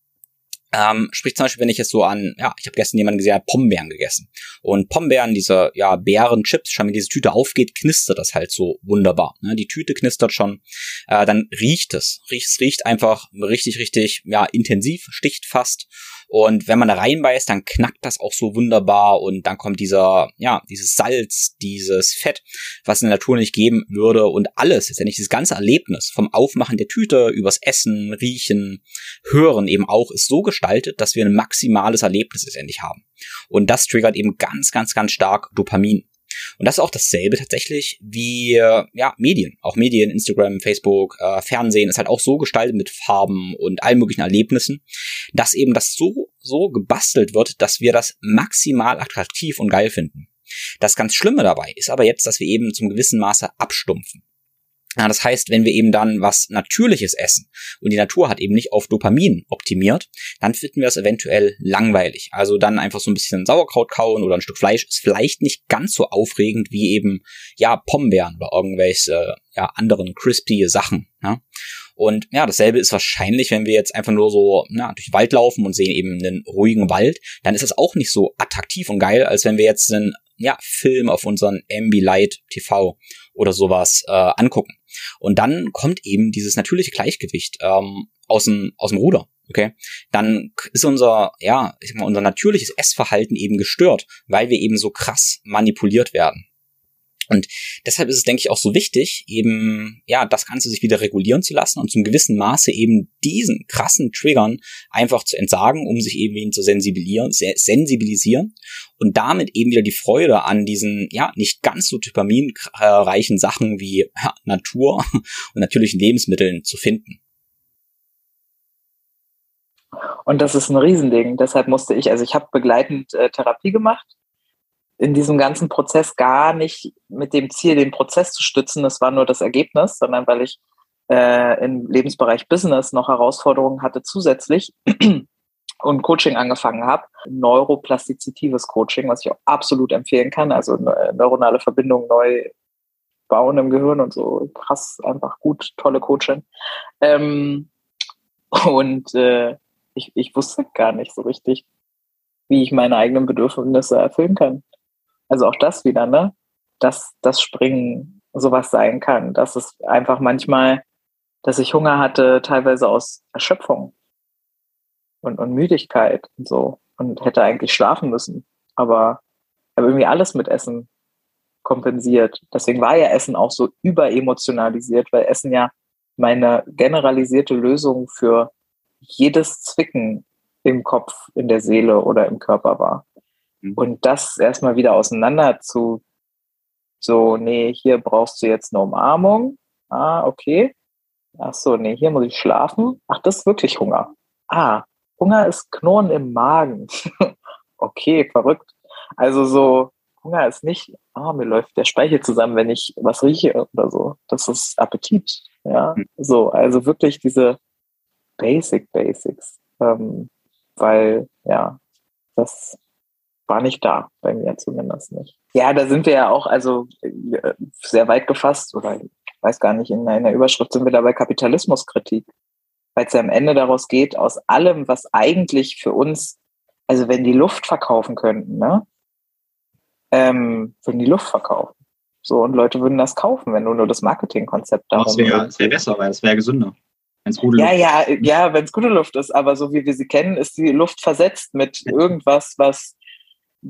Ähm, sprich zum Beispiel, wenn ich jetzt so an, ja, ich habe gestern jemanden gesehen, der hat Pombeeren gegessen. Und Pombeeren, diese, ja, Beerenchips, schon wenn diese Tüte aufgeht, knistert das halt so wunderbar. Ne? Die Tüte knistert schon, äh, dann riecht es. Riecht, es riecht einfach richtig, richtig, ja, intensiv, sticht fast. Und wenn man da reinbeißt, dann knackt das auch so wunderbar und dann kommt dieser, ja, dieses Salz, dieses Fett, was in der Natur nicht geben würde und alles, nicht dieses ganze Erlebnis vom Aufmachen der Tüte, übers Essen, Riechen, Hören eben auch, ist so gestaltet, dass wir ein maximales Erlebnis letztendlich haben. Und das triggert eben ganz, ganz, ganz stark Dopamin. Und das ist auch dasselbe tatsächlich wie ja Medien, auch Medien, Instagram, Facebook, äh, Fernsehen ist halt auch so gestaltet mit Farben und allen möglichen Erlebnissen, dass eben das so so gebastelt wird, dass wir das maximal attraktiv und geil finden. Das ganz Schlimme dabei ist aber jetzt, dass wir eben zum gewissen Maße abstumpfen. Ja, das heißt, wenn wir eben dann was Natürliches essen und die Natur hat eben nicht auf Dopamin optimiert, dann finden wir es eventuell langweilig. Also dann einfach so ein bisschen Sauerkraut kauen oder ein Stück Fleisch ist vielleicht nicht ganz so aufregend wie eben, ja, Pombeeren oder irgendwelche, ja, anderen crispy Sachen. Ja? Und ja, dasselbe ist wahrscheinlich, wenn wir jetzt einfach nur so na, durch den Wald laufen und sehen eben einen ruhigen Wald, dann ist es auch nicht so attraktiv und geil, als wenn wir jetzt einen ja, Film auf unseren Ambilight TV oder sowas äh, angucken. Und dann kommt eben dieses natürliche Gleichgewicht ähm, aus, dem, aus dem Ruder. okay, dann ist unser, ja, ich sag mal, unser natürliches Essverhalten eben gestört, weil wir eben so krass manipuliert werden. Und deshalb ist es, denke ich, auch so wichtig, eben, ja, das Ganze sich wieder regulieren zu lassen und zum gewissen Maße eben diesen krassen Triggern einfach zu entsagen, um sich eben zu sensibilisieren, sensibilisieren und damit eben wieder die Freude an diesen, ja, nicht ganz so typaminreichen Sachen wie ja, Natur *laughs* und natürlichen Lebensmitteln zu finden.
Und das ist ein Riesending. Deshalb musste ich, also ich habe begleitend äh, Therapie gemacht, in diesem ganzen Prozess gar nicht mit dem Ziel, den Prozess zu stützen, das war nur das Ergebnis, sondern weil ich äh, im Lebensbereich Business noch Herausforderungen hatte zusätzlich *clears throat* und Coaching angefangen habe. Neuroplastizitives Coaching, was ich auch absolut empfehlen kann, also neuronale Verbindungen neu bauen im Gehirn und so krass, einfach gut, tolle Coaching. Ähm, *laughs* und äh, ich, ich wusste gar nicht so richtig, wie ich meine eigenen Bedürfnisse erfüllen kann. Also auch das wieder, ne? Dass das Springen sowas sein kann. Dass es einfach manchmal, dass ich Hunger hatte, teilweise aus Erschöpfung und, und Müdigkeit und so. Und hätte eigentlich schlafen müssen. Aber habe irgendwie alles mit Essen kompensiert. Deswegen war ja Essen auch so überemotionalisiert, weil Essen ja meine generalisierte Lösung für jedes Zwicken im Kopf, in der Seele oder im Körper war. Mhm. Und das erstmal wieder auseinander zu, so, nee, hier brauchst du jetzt eine Umarmung. Ah, okay. Ach so, nee, hier muss ich schlafen. Ach, das ist wirklich Hunger. Ah, Hunger ist Knurren im Magen. *laughs* okay, verrückt. Also so, Hunger ist nicht, ah, mir läuft der Speichel zusammen, wenn ich was rieche oder so. Das ist Appetit. Ja, mhm. so, also wirklich diese Basic Basics. Ähm, weil, ja, das war nicht da, bei mir zumindest nicht. Ja, da sind wir ja auch also äh, sehr weit gefasst oder ich weiß gar nicht, in einer Überschrift sind wir dabei Kapitalismuskritik, weil es ja am Ende daraus geht, aus allem, was eigentlich für uns, also wenn die Luft verkaufen könnten, ne, ähm, würden die Luft verkaufen. So, und Leute würden das kaufen, wenn du nur das Marketingkonzept
darum Das wäre wär besser, weil es wäre gesünder.
Wenn's gute Luft ja, ja, ja, wenn es gute Luft ist, aber so wie wir sie kennen, ist die Luft versetzt mit irgendwas, was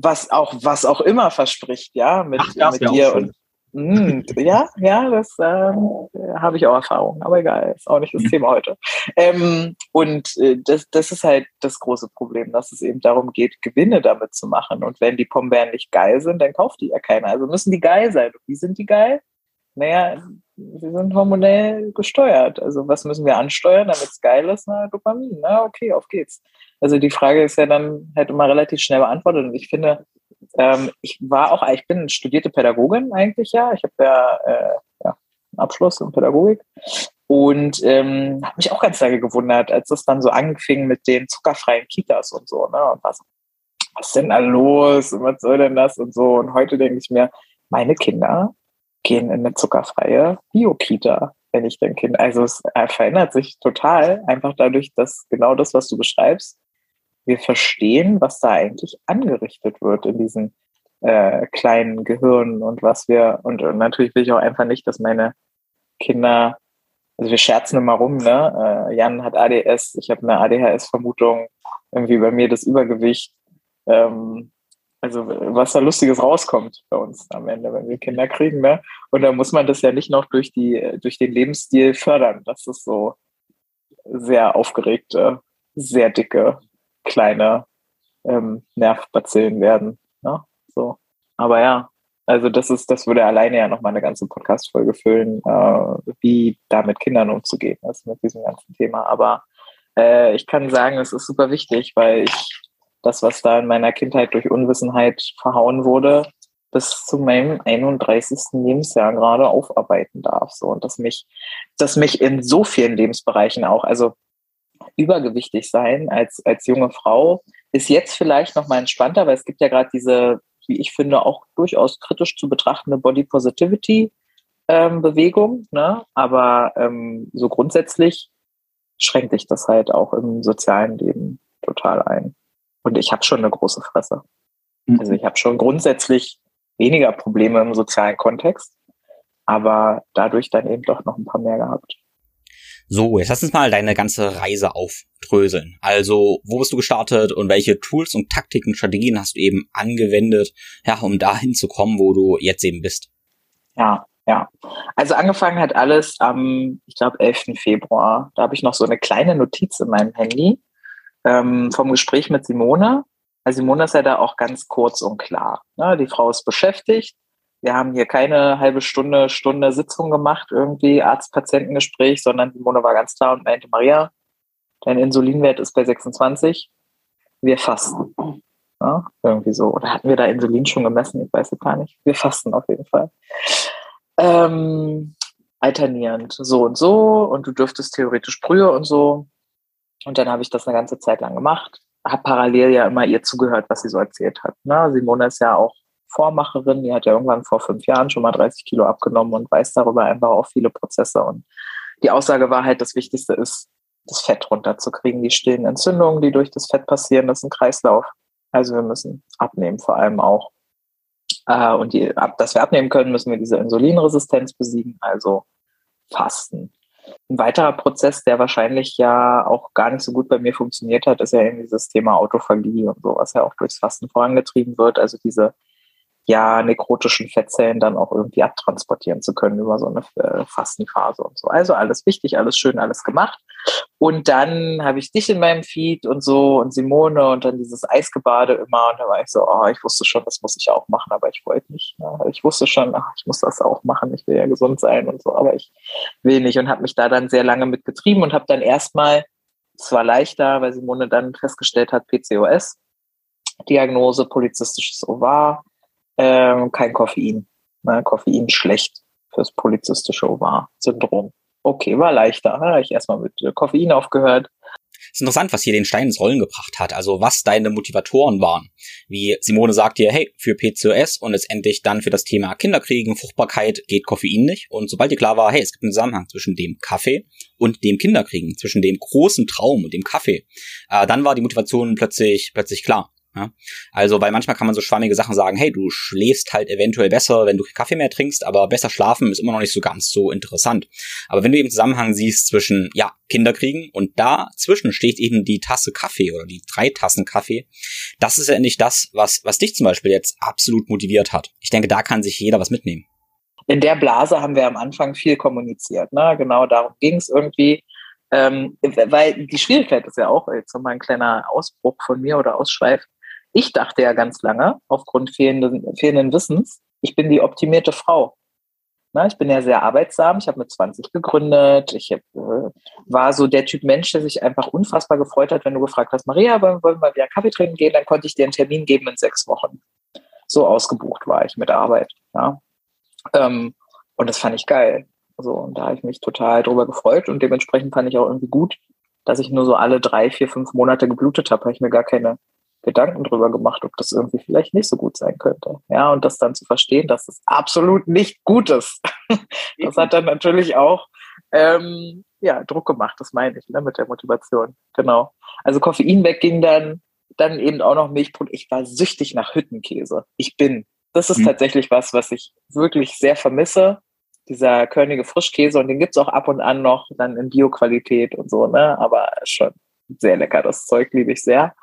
was auch, was auch immer verspricht, ja, mit, Ach, mit dir. Und, mh, hm, ja, ja, das ähm, habe ich auch Erfahrung, aber egal, ist auch nicht das Thema heute. Ähm, und äh, das, das ist halt das große Problem, dass es eben darum geht, Gewinne damit zu machen. Und wenn die Pombeeren nicht geil sind, dann kauft die ja keiner. Also müssen die geil sein. Und wie sind die geil? Naja, sie sind hormonell gesteuert. Also was müssen wir ansteuern, damit es geil ist? Na, Dopamin. Na, okay, auf geht's. Also die Frage ist ja dann halt immer relativ schnell beantwortet. Und ich finde, ähm, ich war auch, ich bin studierte Pädagogin eigentlich ja. Ich habe ja, äh, ja einen Abschluss in Pädagogik und ähm, habe mich auch ganz lange gewundert, als es dann so anfing mit den zuckerfreien Kitas und so. Ne? Und was, was ist denn da los? Und was soll denn das? Und so. Und heute denke ich mir, meine Kinder gehen in eine zuckerfreie Bio-Kita wenn ich denke, also es verändert sich total, einfach dadurch, dass genau das, was du beschreibst, wir verstehen, was da eigentlich angerichtet wird in diesen äh, kleinen Gehirnen und was wir, und, und, natürlich will ich auch einfach nicht, dass meine Kinder, also wir scherzen immer rum, ne? Äh, Jan hat ADS, ich habe eine ADHS-Vermutung, irgendwie bei mir das Übergewicht. Ähm, also was da Lustiges rauskommt bei uns am Ende, wenn wir Kinder kriegen, ne? Und da muss man das ja nicht noch durch die, durch den Lebensstil fördern. Das ist so sehr aufgeregte, sehr dicke kleine ähm, Nervbazillen werden. Ne? So. Aber ja, also das ist, das würde alleine ja nochmal eine ganze Podcast-Folge füllen, äh, wie da mit Kindern umzugehen ist mit diesem ganzen Thema. Aber äh, ich kann sagen, es ist super wichtig, weil ich das, was da in meiner Kindheit durch Unwissenheit verhauen wurde, bis zu meinem 31. Lebensjahr gerade aufarbeiten darf. So, und dass mich, dass mich in so vielen Lebensbereichen auch, also übergewichtig sein als, als junge Frau ist jetzt vielleicht noch mal entspannter, weil es gibt ja gerade diese, wie ich finde, auch durchaus kritisch zu betrachtende Body Positivity ähm, Bewegung. Ne? Aber ähm, so grundsätzlich schränkt dich das halt auch im sozialen Leben total ein. Und ich habe schon eine große Fresse. Mhm. Also ich habe schon grundsätzlich weniger Probleme im sozialen Kontext, aber dadurch dann eben doch noch ein paar mehr gehabt.
So, jetzt lass uns mal deine ganze Reise aufdröseln. Also, wo bist du gestartet und welche Tools und Taktiken, Strategien hast du eben angewendet, ja, um dahin zu kommen, wo du jetzt eben bist?
Ja, ja. Also angefangen hat alles am, ich glaube, 11. Februar. Da habe ich noch so eine kleine Notiz in meinem Handy ähm, vom Gespräch mit Simone. Also Simone ist ja da auch ganz kurz und klar. Ne? Die Frau ist beschäftigt, wir haben hier keine halbe Stunde, Stunde Sitzung gemacht, irgendwie Arzt-Patientengespräch, sondern Simone war ganz klar und meinte, Maria, dein Insulinwert ist bei 26, wir fasten. Ja, irgendwie so. Oder hatten wir da Insulin schon gemessen? Ich weiß es gar nicht. Wir fasten auf jeden Fall. Ähm, alternierend, so und so. Und du dürftest theoretisch Brühe und so. Und dann habe ich das eine ganze Zeit lang gemacht. Habe parallel ja immer ihr zugehört, was sie so erzählt hat. Ne? Simone ist ja auch Vormacherin, die hat ja irgendwann vor fünf Jahren schon mal 30 Kilo abgenommen und weiß darüber einfach auch viele Prozesse. Und die Aussage war halt, das Wichtigste ist, das Fett runterzukriegen, die stillen Entzündungen, die durch das Fett passieren, das ist ein Kreislauf. Also wir müssen abnehmen, vor allem auch. Äh, und die, dass wir abnehmen können, müssen wir diese Insulinresistenz besiegen, also fasten. Ein weiterer Prozess, der wahrscheinlich ja auch gar nicht so gut bei mir funktioniert hat, ist ja eben dieses Thema Autophagie und so, was ja auch durchs Fasten vorangetrieben wird. Also diese ja nekrotischen Fettzellen dann auch irgendwie abtransportieren zu können über so eine äh, Fastenphase und so. Also alles wichtig, alles schön, alles gemacht. Und dann habe ich dich in meinem Feed und so und Simone und dann dieses Eisgebade immer. Und da war ich so, oh, ich wusste schon, das muss ich auch machen, aber ich wollte nicht. Ne? Ich wusste schon, ach, ich muss das auch machen, ich will ja gesund sein und so, aber ich will nicht und habe mich da dann sehr lange mitgetrieben und habe dann erstmal, es war leichter, weil Simone dann festgestellt hat, PCOS, Diagnose, polizistisches Ovar, ähm, kein Koffein. Ne? Koffein schlecht fürs polizistische Ovar-Syndrom. Okay, war leichter. Ne? Ich erstmal mit Koffein aufgehört.
Es ist interessant, was hier den Stein ins Rollen gebracht hat, also was deine Motivatoren waren. Wie Simone sagt dir, hey, für PCOS und letztendlich dann für das Thema Kinderkriegen, Fruchtbarkeit geht Koffein nicht. Und sobald dir klar war, hey, es gibt einen Zusammenhang zwischen dem Kaffee und dem Kinderkriegen, zwischen dem großen Traum und dem Kaffee, äh, dann war die Motivation plötzlich, plötzlich klar. Ja? Also, weil manchmal kann man so schwammige Sachen sagen, hey, du schläfst halt eventuell besser, wenn du Kaffee mehr trinkst, aber besser schlafen ist immer noch nicht so ganz so interessant. Aber wenn du eben Zusammenhang siehst zwischen, ja, Kinderkriegen und dazwischen steht eben die Tasse Kaffee oder die drei Tassen Kaffee, das ist ja endlich das, was, was dich zum Beispiel jetzt absolut motiviert hat. Ich denke, da kann sich jeder was mitnehmen.
In der Blase haben wir am Anfang viel kommuniziert. Ne? Genau darum ging es irgendwie. Ähm, weil die Schwierigkeit ist ja auch, jetzt nochmal ein kleiner Ausbruch von mir oder Ausschweif, ich dachte ja ganz lange, aufgrund fehlenden, fehlenden Wissens, ich bin die optimierte Frau. Na, ich bin ja sehr arbeitsam, ich habe mit 20 gegründet, ich hab, äh, war so der Typ Mensch, der sich einfach unfassbar gefreut hat, wenn du gefragt hast, Maria, wollen, wir wieder Kaffee trinken gehen, dann konnte ich dir einen Termin geben in sechs Wochen. So ausgebucht war ich mit Arbeit. Ja. Ähm, und das fand ich geil. Also, und da habe ich mich total drüber gefreut und dementsprechend fand ich auch irgendwie gut, dass ich nur so alle drei, vier, fünf Monate geblutet habe, habe ich mir gar keine Gedanken drüber gemacht, ob das irgendwie vielleicht nicht so gut sein könnte. Ja, und das dann zu verstehen, dass es absolut nicht gut ist. *laughs* das hat dann natürlich auch ähm, ja, Druck gemacht, das meine ich, ne, mit der Motivation. Genau. Also Koffein wegging dann, dann eben auch noch Milchbrot. Ich war süchtig nach Hüttenkäse. Ich bin. Das ist mhm. tatsächlich was, was ich wirklich sehr vermisse. Dieser körnige Frischkäse und den gibt es auch ab und an noch dann in Bioqualität und so, ne? Aber schon sehr lecker, das Zeug liebe ich sehr.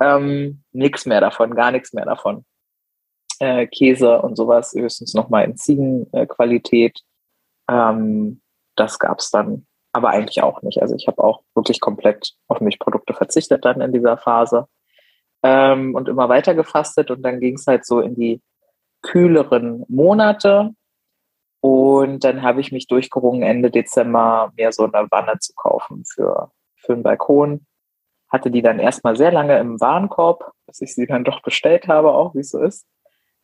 Ähm, nichts mehr davon, gar nichts mehr davon. Äh, Käse und sowas, höchstens nochmal in Ziegenqualität. Ähm, das gab es dann aber eigentlich auch nicht. Also ich habe auch wirklich komplett auf Milchprodukte verzichtet dann in dieser Phase ähm, und immer weiter gefastet und dann ging es halt so in die kühleren Monate und dann habe ich mich durchgerungen, Ende Dezember mir so eine Wanne zu kaufen für, für einen Balkon hatte die dann erstmal sehr lange im Warenkorb, bis ich sie dann doch bestellt habe, auch wie es so ist.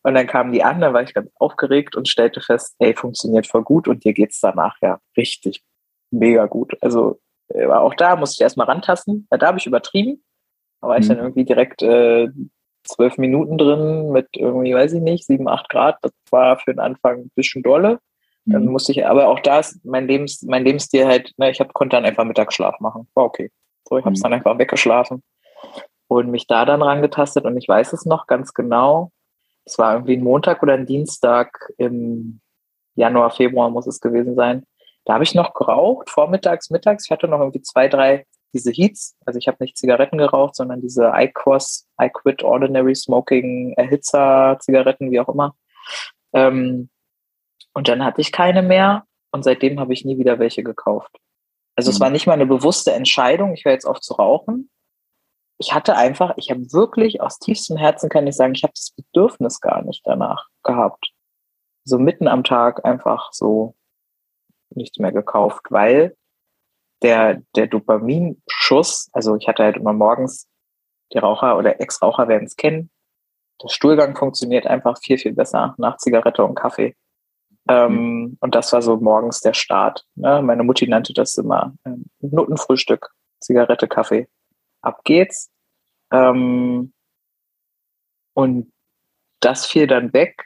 Und dann kamen die an, da war ich ganz aufgeregt und stellte fest, ey, funktioniert voll gut und dir geht's danach ja richtig mega gut. Also äh, auch da musste ich erstmal rantasten. Da habe ich übertrieben. Da war ich dann mhm. irgendwie direkt äh, zwölf Minuten drin mit irgendwie, weiß ich nicht, sieben, acht Grad. Das war für den Anfang ein bisschen dolle. Dann mhm. musste ich, aber auch da ist mein, Lebens, mein Lebensstil halt, ne, ich hab, konnte dann einfach Mittagsschlaf machen. War okay. So, ich habe es mhm. dann einfach weggeschlafen und mich da dann rangetastet und ich weiß es noch ganz genau. Es war irgendwie ein Montag oder ein Dienstag im Januar, Februar muss es gewesen sein. Da habe ich noch geraucht, vormittags, mittags. Ich hatte noch irgendwie zwei, drei diese Heats. Also ich habe nicht Zigaretten geraucht, sondern diese IQOS, I Quit Ordinary Smoking, Erhitzer, Zigaretten, wie auch immer. Ähm, und dann hatte ich keine mehr und seitdem habe ich nie wieder welche gekauft. Also mhm. es war nicht mal eine bewusste Entscheidung, ich höre jetzt auf zu rauchen. Ich hatte einfach, ich habe wirklich aus tiefstem Herzen kann ich sagen, ich habe das Bedürfnis gar nicht danach gehabt. So mitten am Tag einfach so nichts mehr gekauft, weil der, der Dopaminschuss, also ich hatte halt immer morgens, die Raucher oder Ex-Raucher werden es kennen, der Stuhlgang funktioniert einfach viel, viel besser nach Zigarette und Kaffee. Ähm. Und das war so morgens der Start. Ne? Meine Mutti nannte das immer ähm, Notenfrühstück, Zigarette, Kaffee. Ab geht's. Ähm, und das fiel dann weg.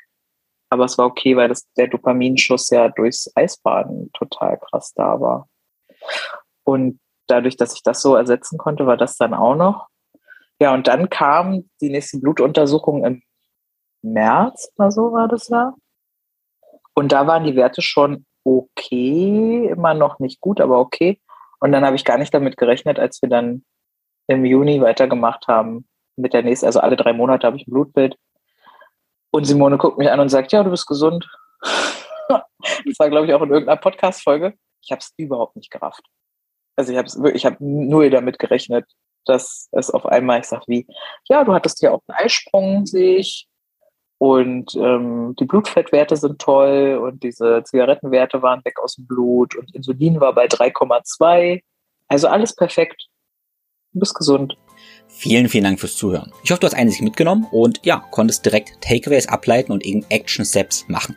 Aber es war okay, weil das, der Dopaminschuss ja durchs Eisbaden total krass da war. Und dadurch, dass ich das so ersetzen konnte, war das dann auch noch. Ja, und dann kam die nächste Blutuntersuchung im März oder so war das ja. Und da waren die Werte schon okay, immer noch nicht gut, aber okay. Und dann habe ich gar nicht damit gerechnet, als wir dann im Juni weitergemacht haben mit der nächsten, also alle drei Monate habe ich ein Blutbild. Und Simone guckt mich an und sagt, ja, du bist gesund. *laughs* das war, glaube ich, auch in irgendeiner Podcast-Folge. Ich habe es überhaupt nicht gerafft. Also ich habe ich habe nur damit gerechnet, dass es auf einmal, ich sage wie, ja, du hattest ja auch einen Eisprung, sehe ich. Und ähm, die Blutfettwerte sind toll und diese Zigarettenwerte waren weg aus dem Blut und Insulin war bei 3,2. Also alles perfekt. Du bist gesund.
Vielen, vielen Dank fürs Zuhören. Ich hoffe, du hast einiges mitgenommen und ja, konntest direkt Takeaways ableiten und eben Action Steps machen.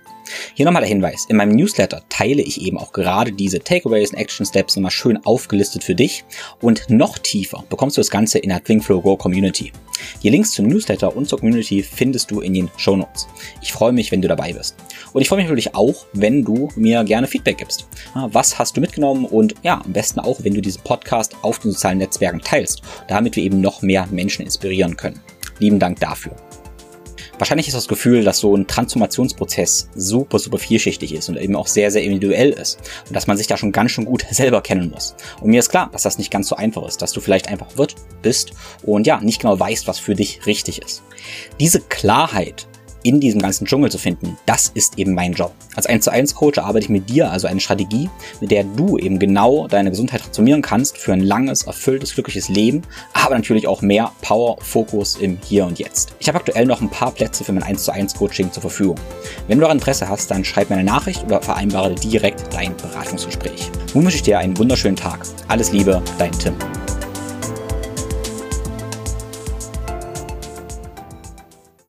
Hier nochmal der Hinweis. In meinem Newsletter teile ich eben auch gerade diese Takeaways und Action Steps nochmal schön aufgelistet für dich. Und noch tiefer bekommst du das Ganze in der Thinkflow Go Community. Die Links zum Newsletter und zur Community findest du in den Show Notes. Ich freue mich, wenn du dabei bist. Und ich freue mich natürlich auch, wenn du mir gerne Feedback gibst. Was hast du mitgenommen? Und ja, am besten auch, wenn du diesen Podcast auf den sozialen Netzwerken teilst, damit wir eben noch mehr Menschen inspirieren können. Lieben Dank dafür. Wahrscheinlich ist das Gefühl, dass so ein Transformationsprozess super, super vielschichtig ist und eben auch sehr, sehr individuell ist. Und dass man sich da schon ganz schön gut *laughs* selber kennen muss. Und mir ist klar, dass das nicht ganz so einfach ist, dass du vielleicht einfach wird, bist und ja, nicht genau weißt, was für dich richtig ist. Diese Klarheit in diesem ganzen Dschungel zu finden, das ist eben mein Job. Als 1 zu 1 Coach arbeite ich mit dir also eine Strategie, mit der du eben genau deine Gesundheit transformieren kannst für ein langes, erfülltes, glückliches Leben, aber natürlich auch mehr Power, Fokus im Hier und Jetzt. Ich habe aktuell noch ein paar Plätze für mein 1 zu 1 Coaching zur Verfügung. Wenn du daran Interesse hast, dann schreib mir eine Nachricht oder vereinbare direkt dein Beratungsgespräch. Nun wünsche ich dir einen wunderschönen Tag. Alles Liebe, dein Tim.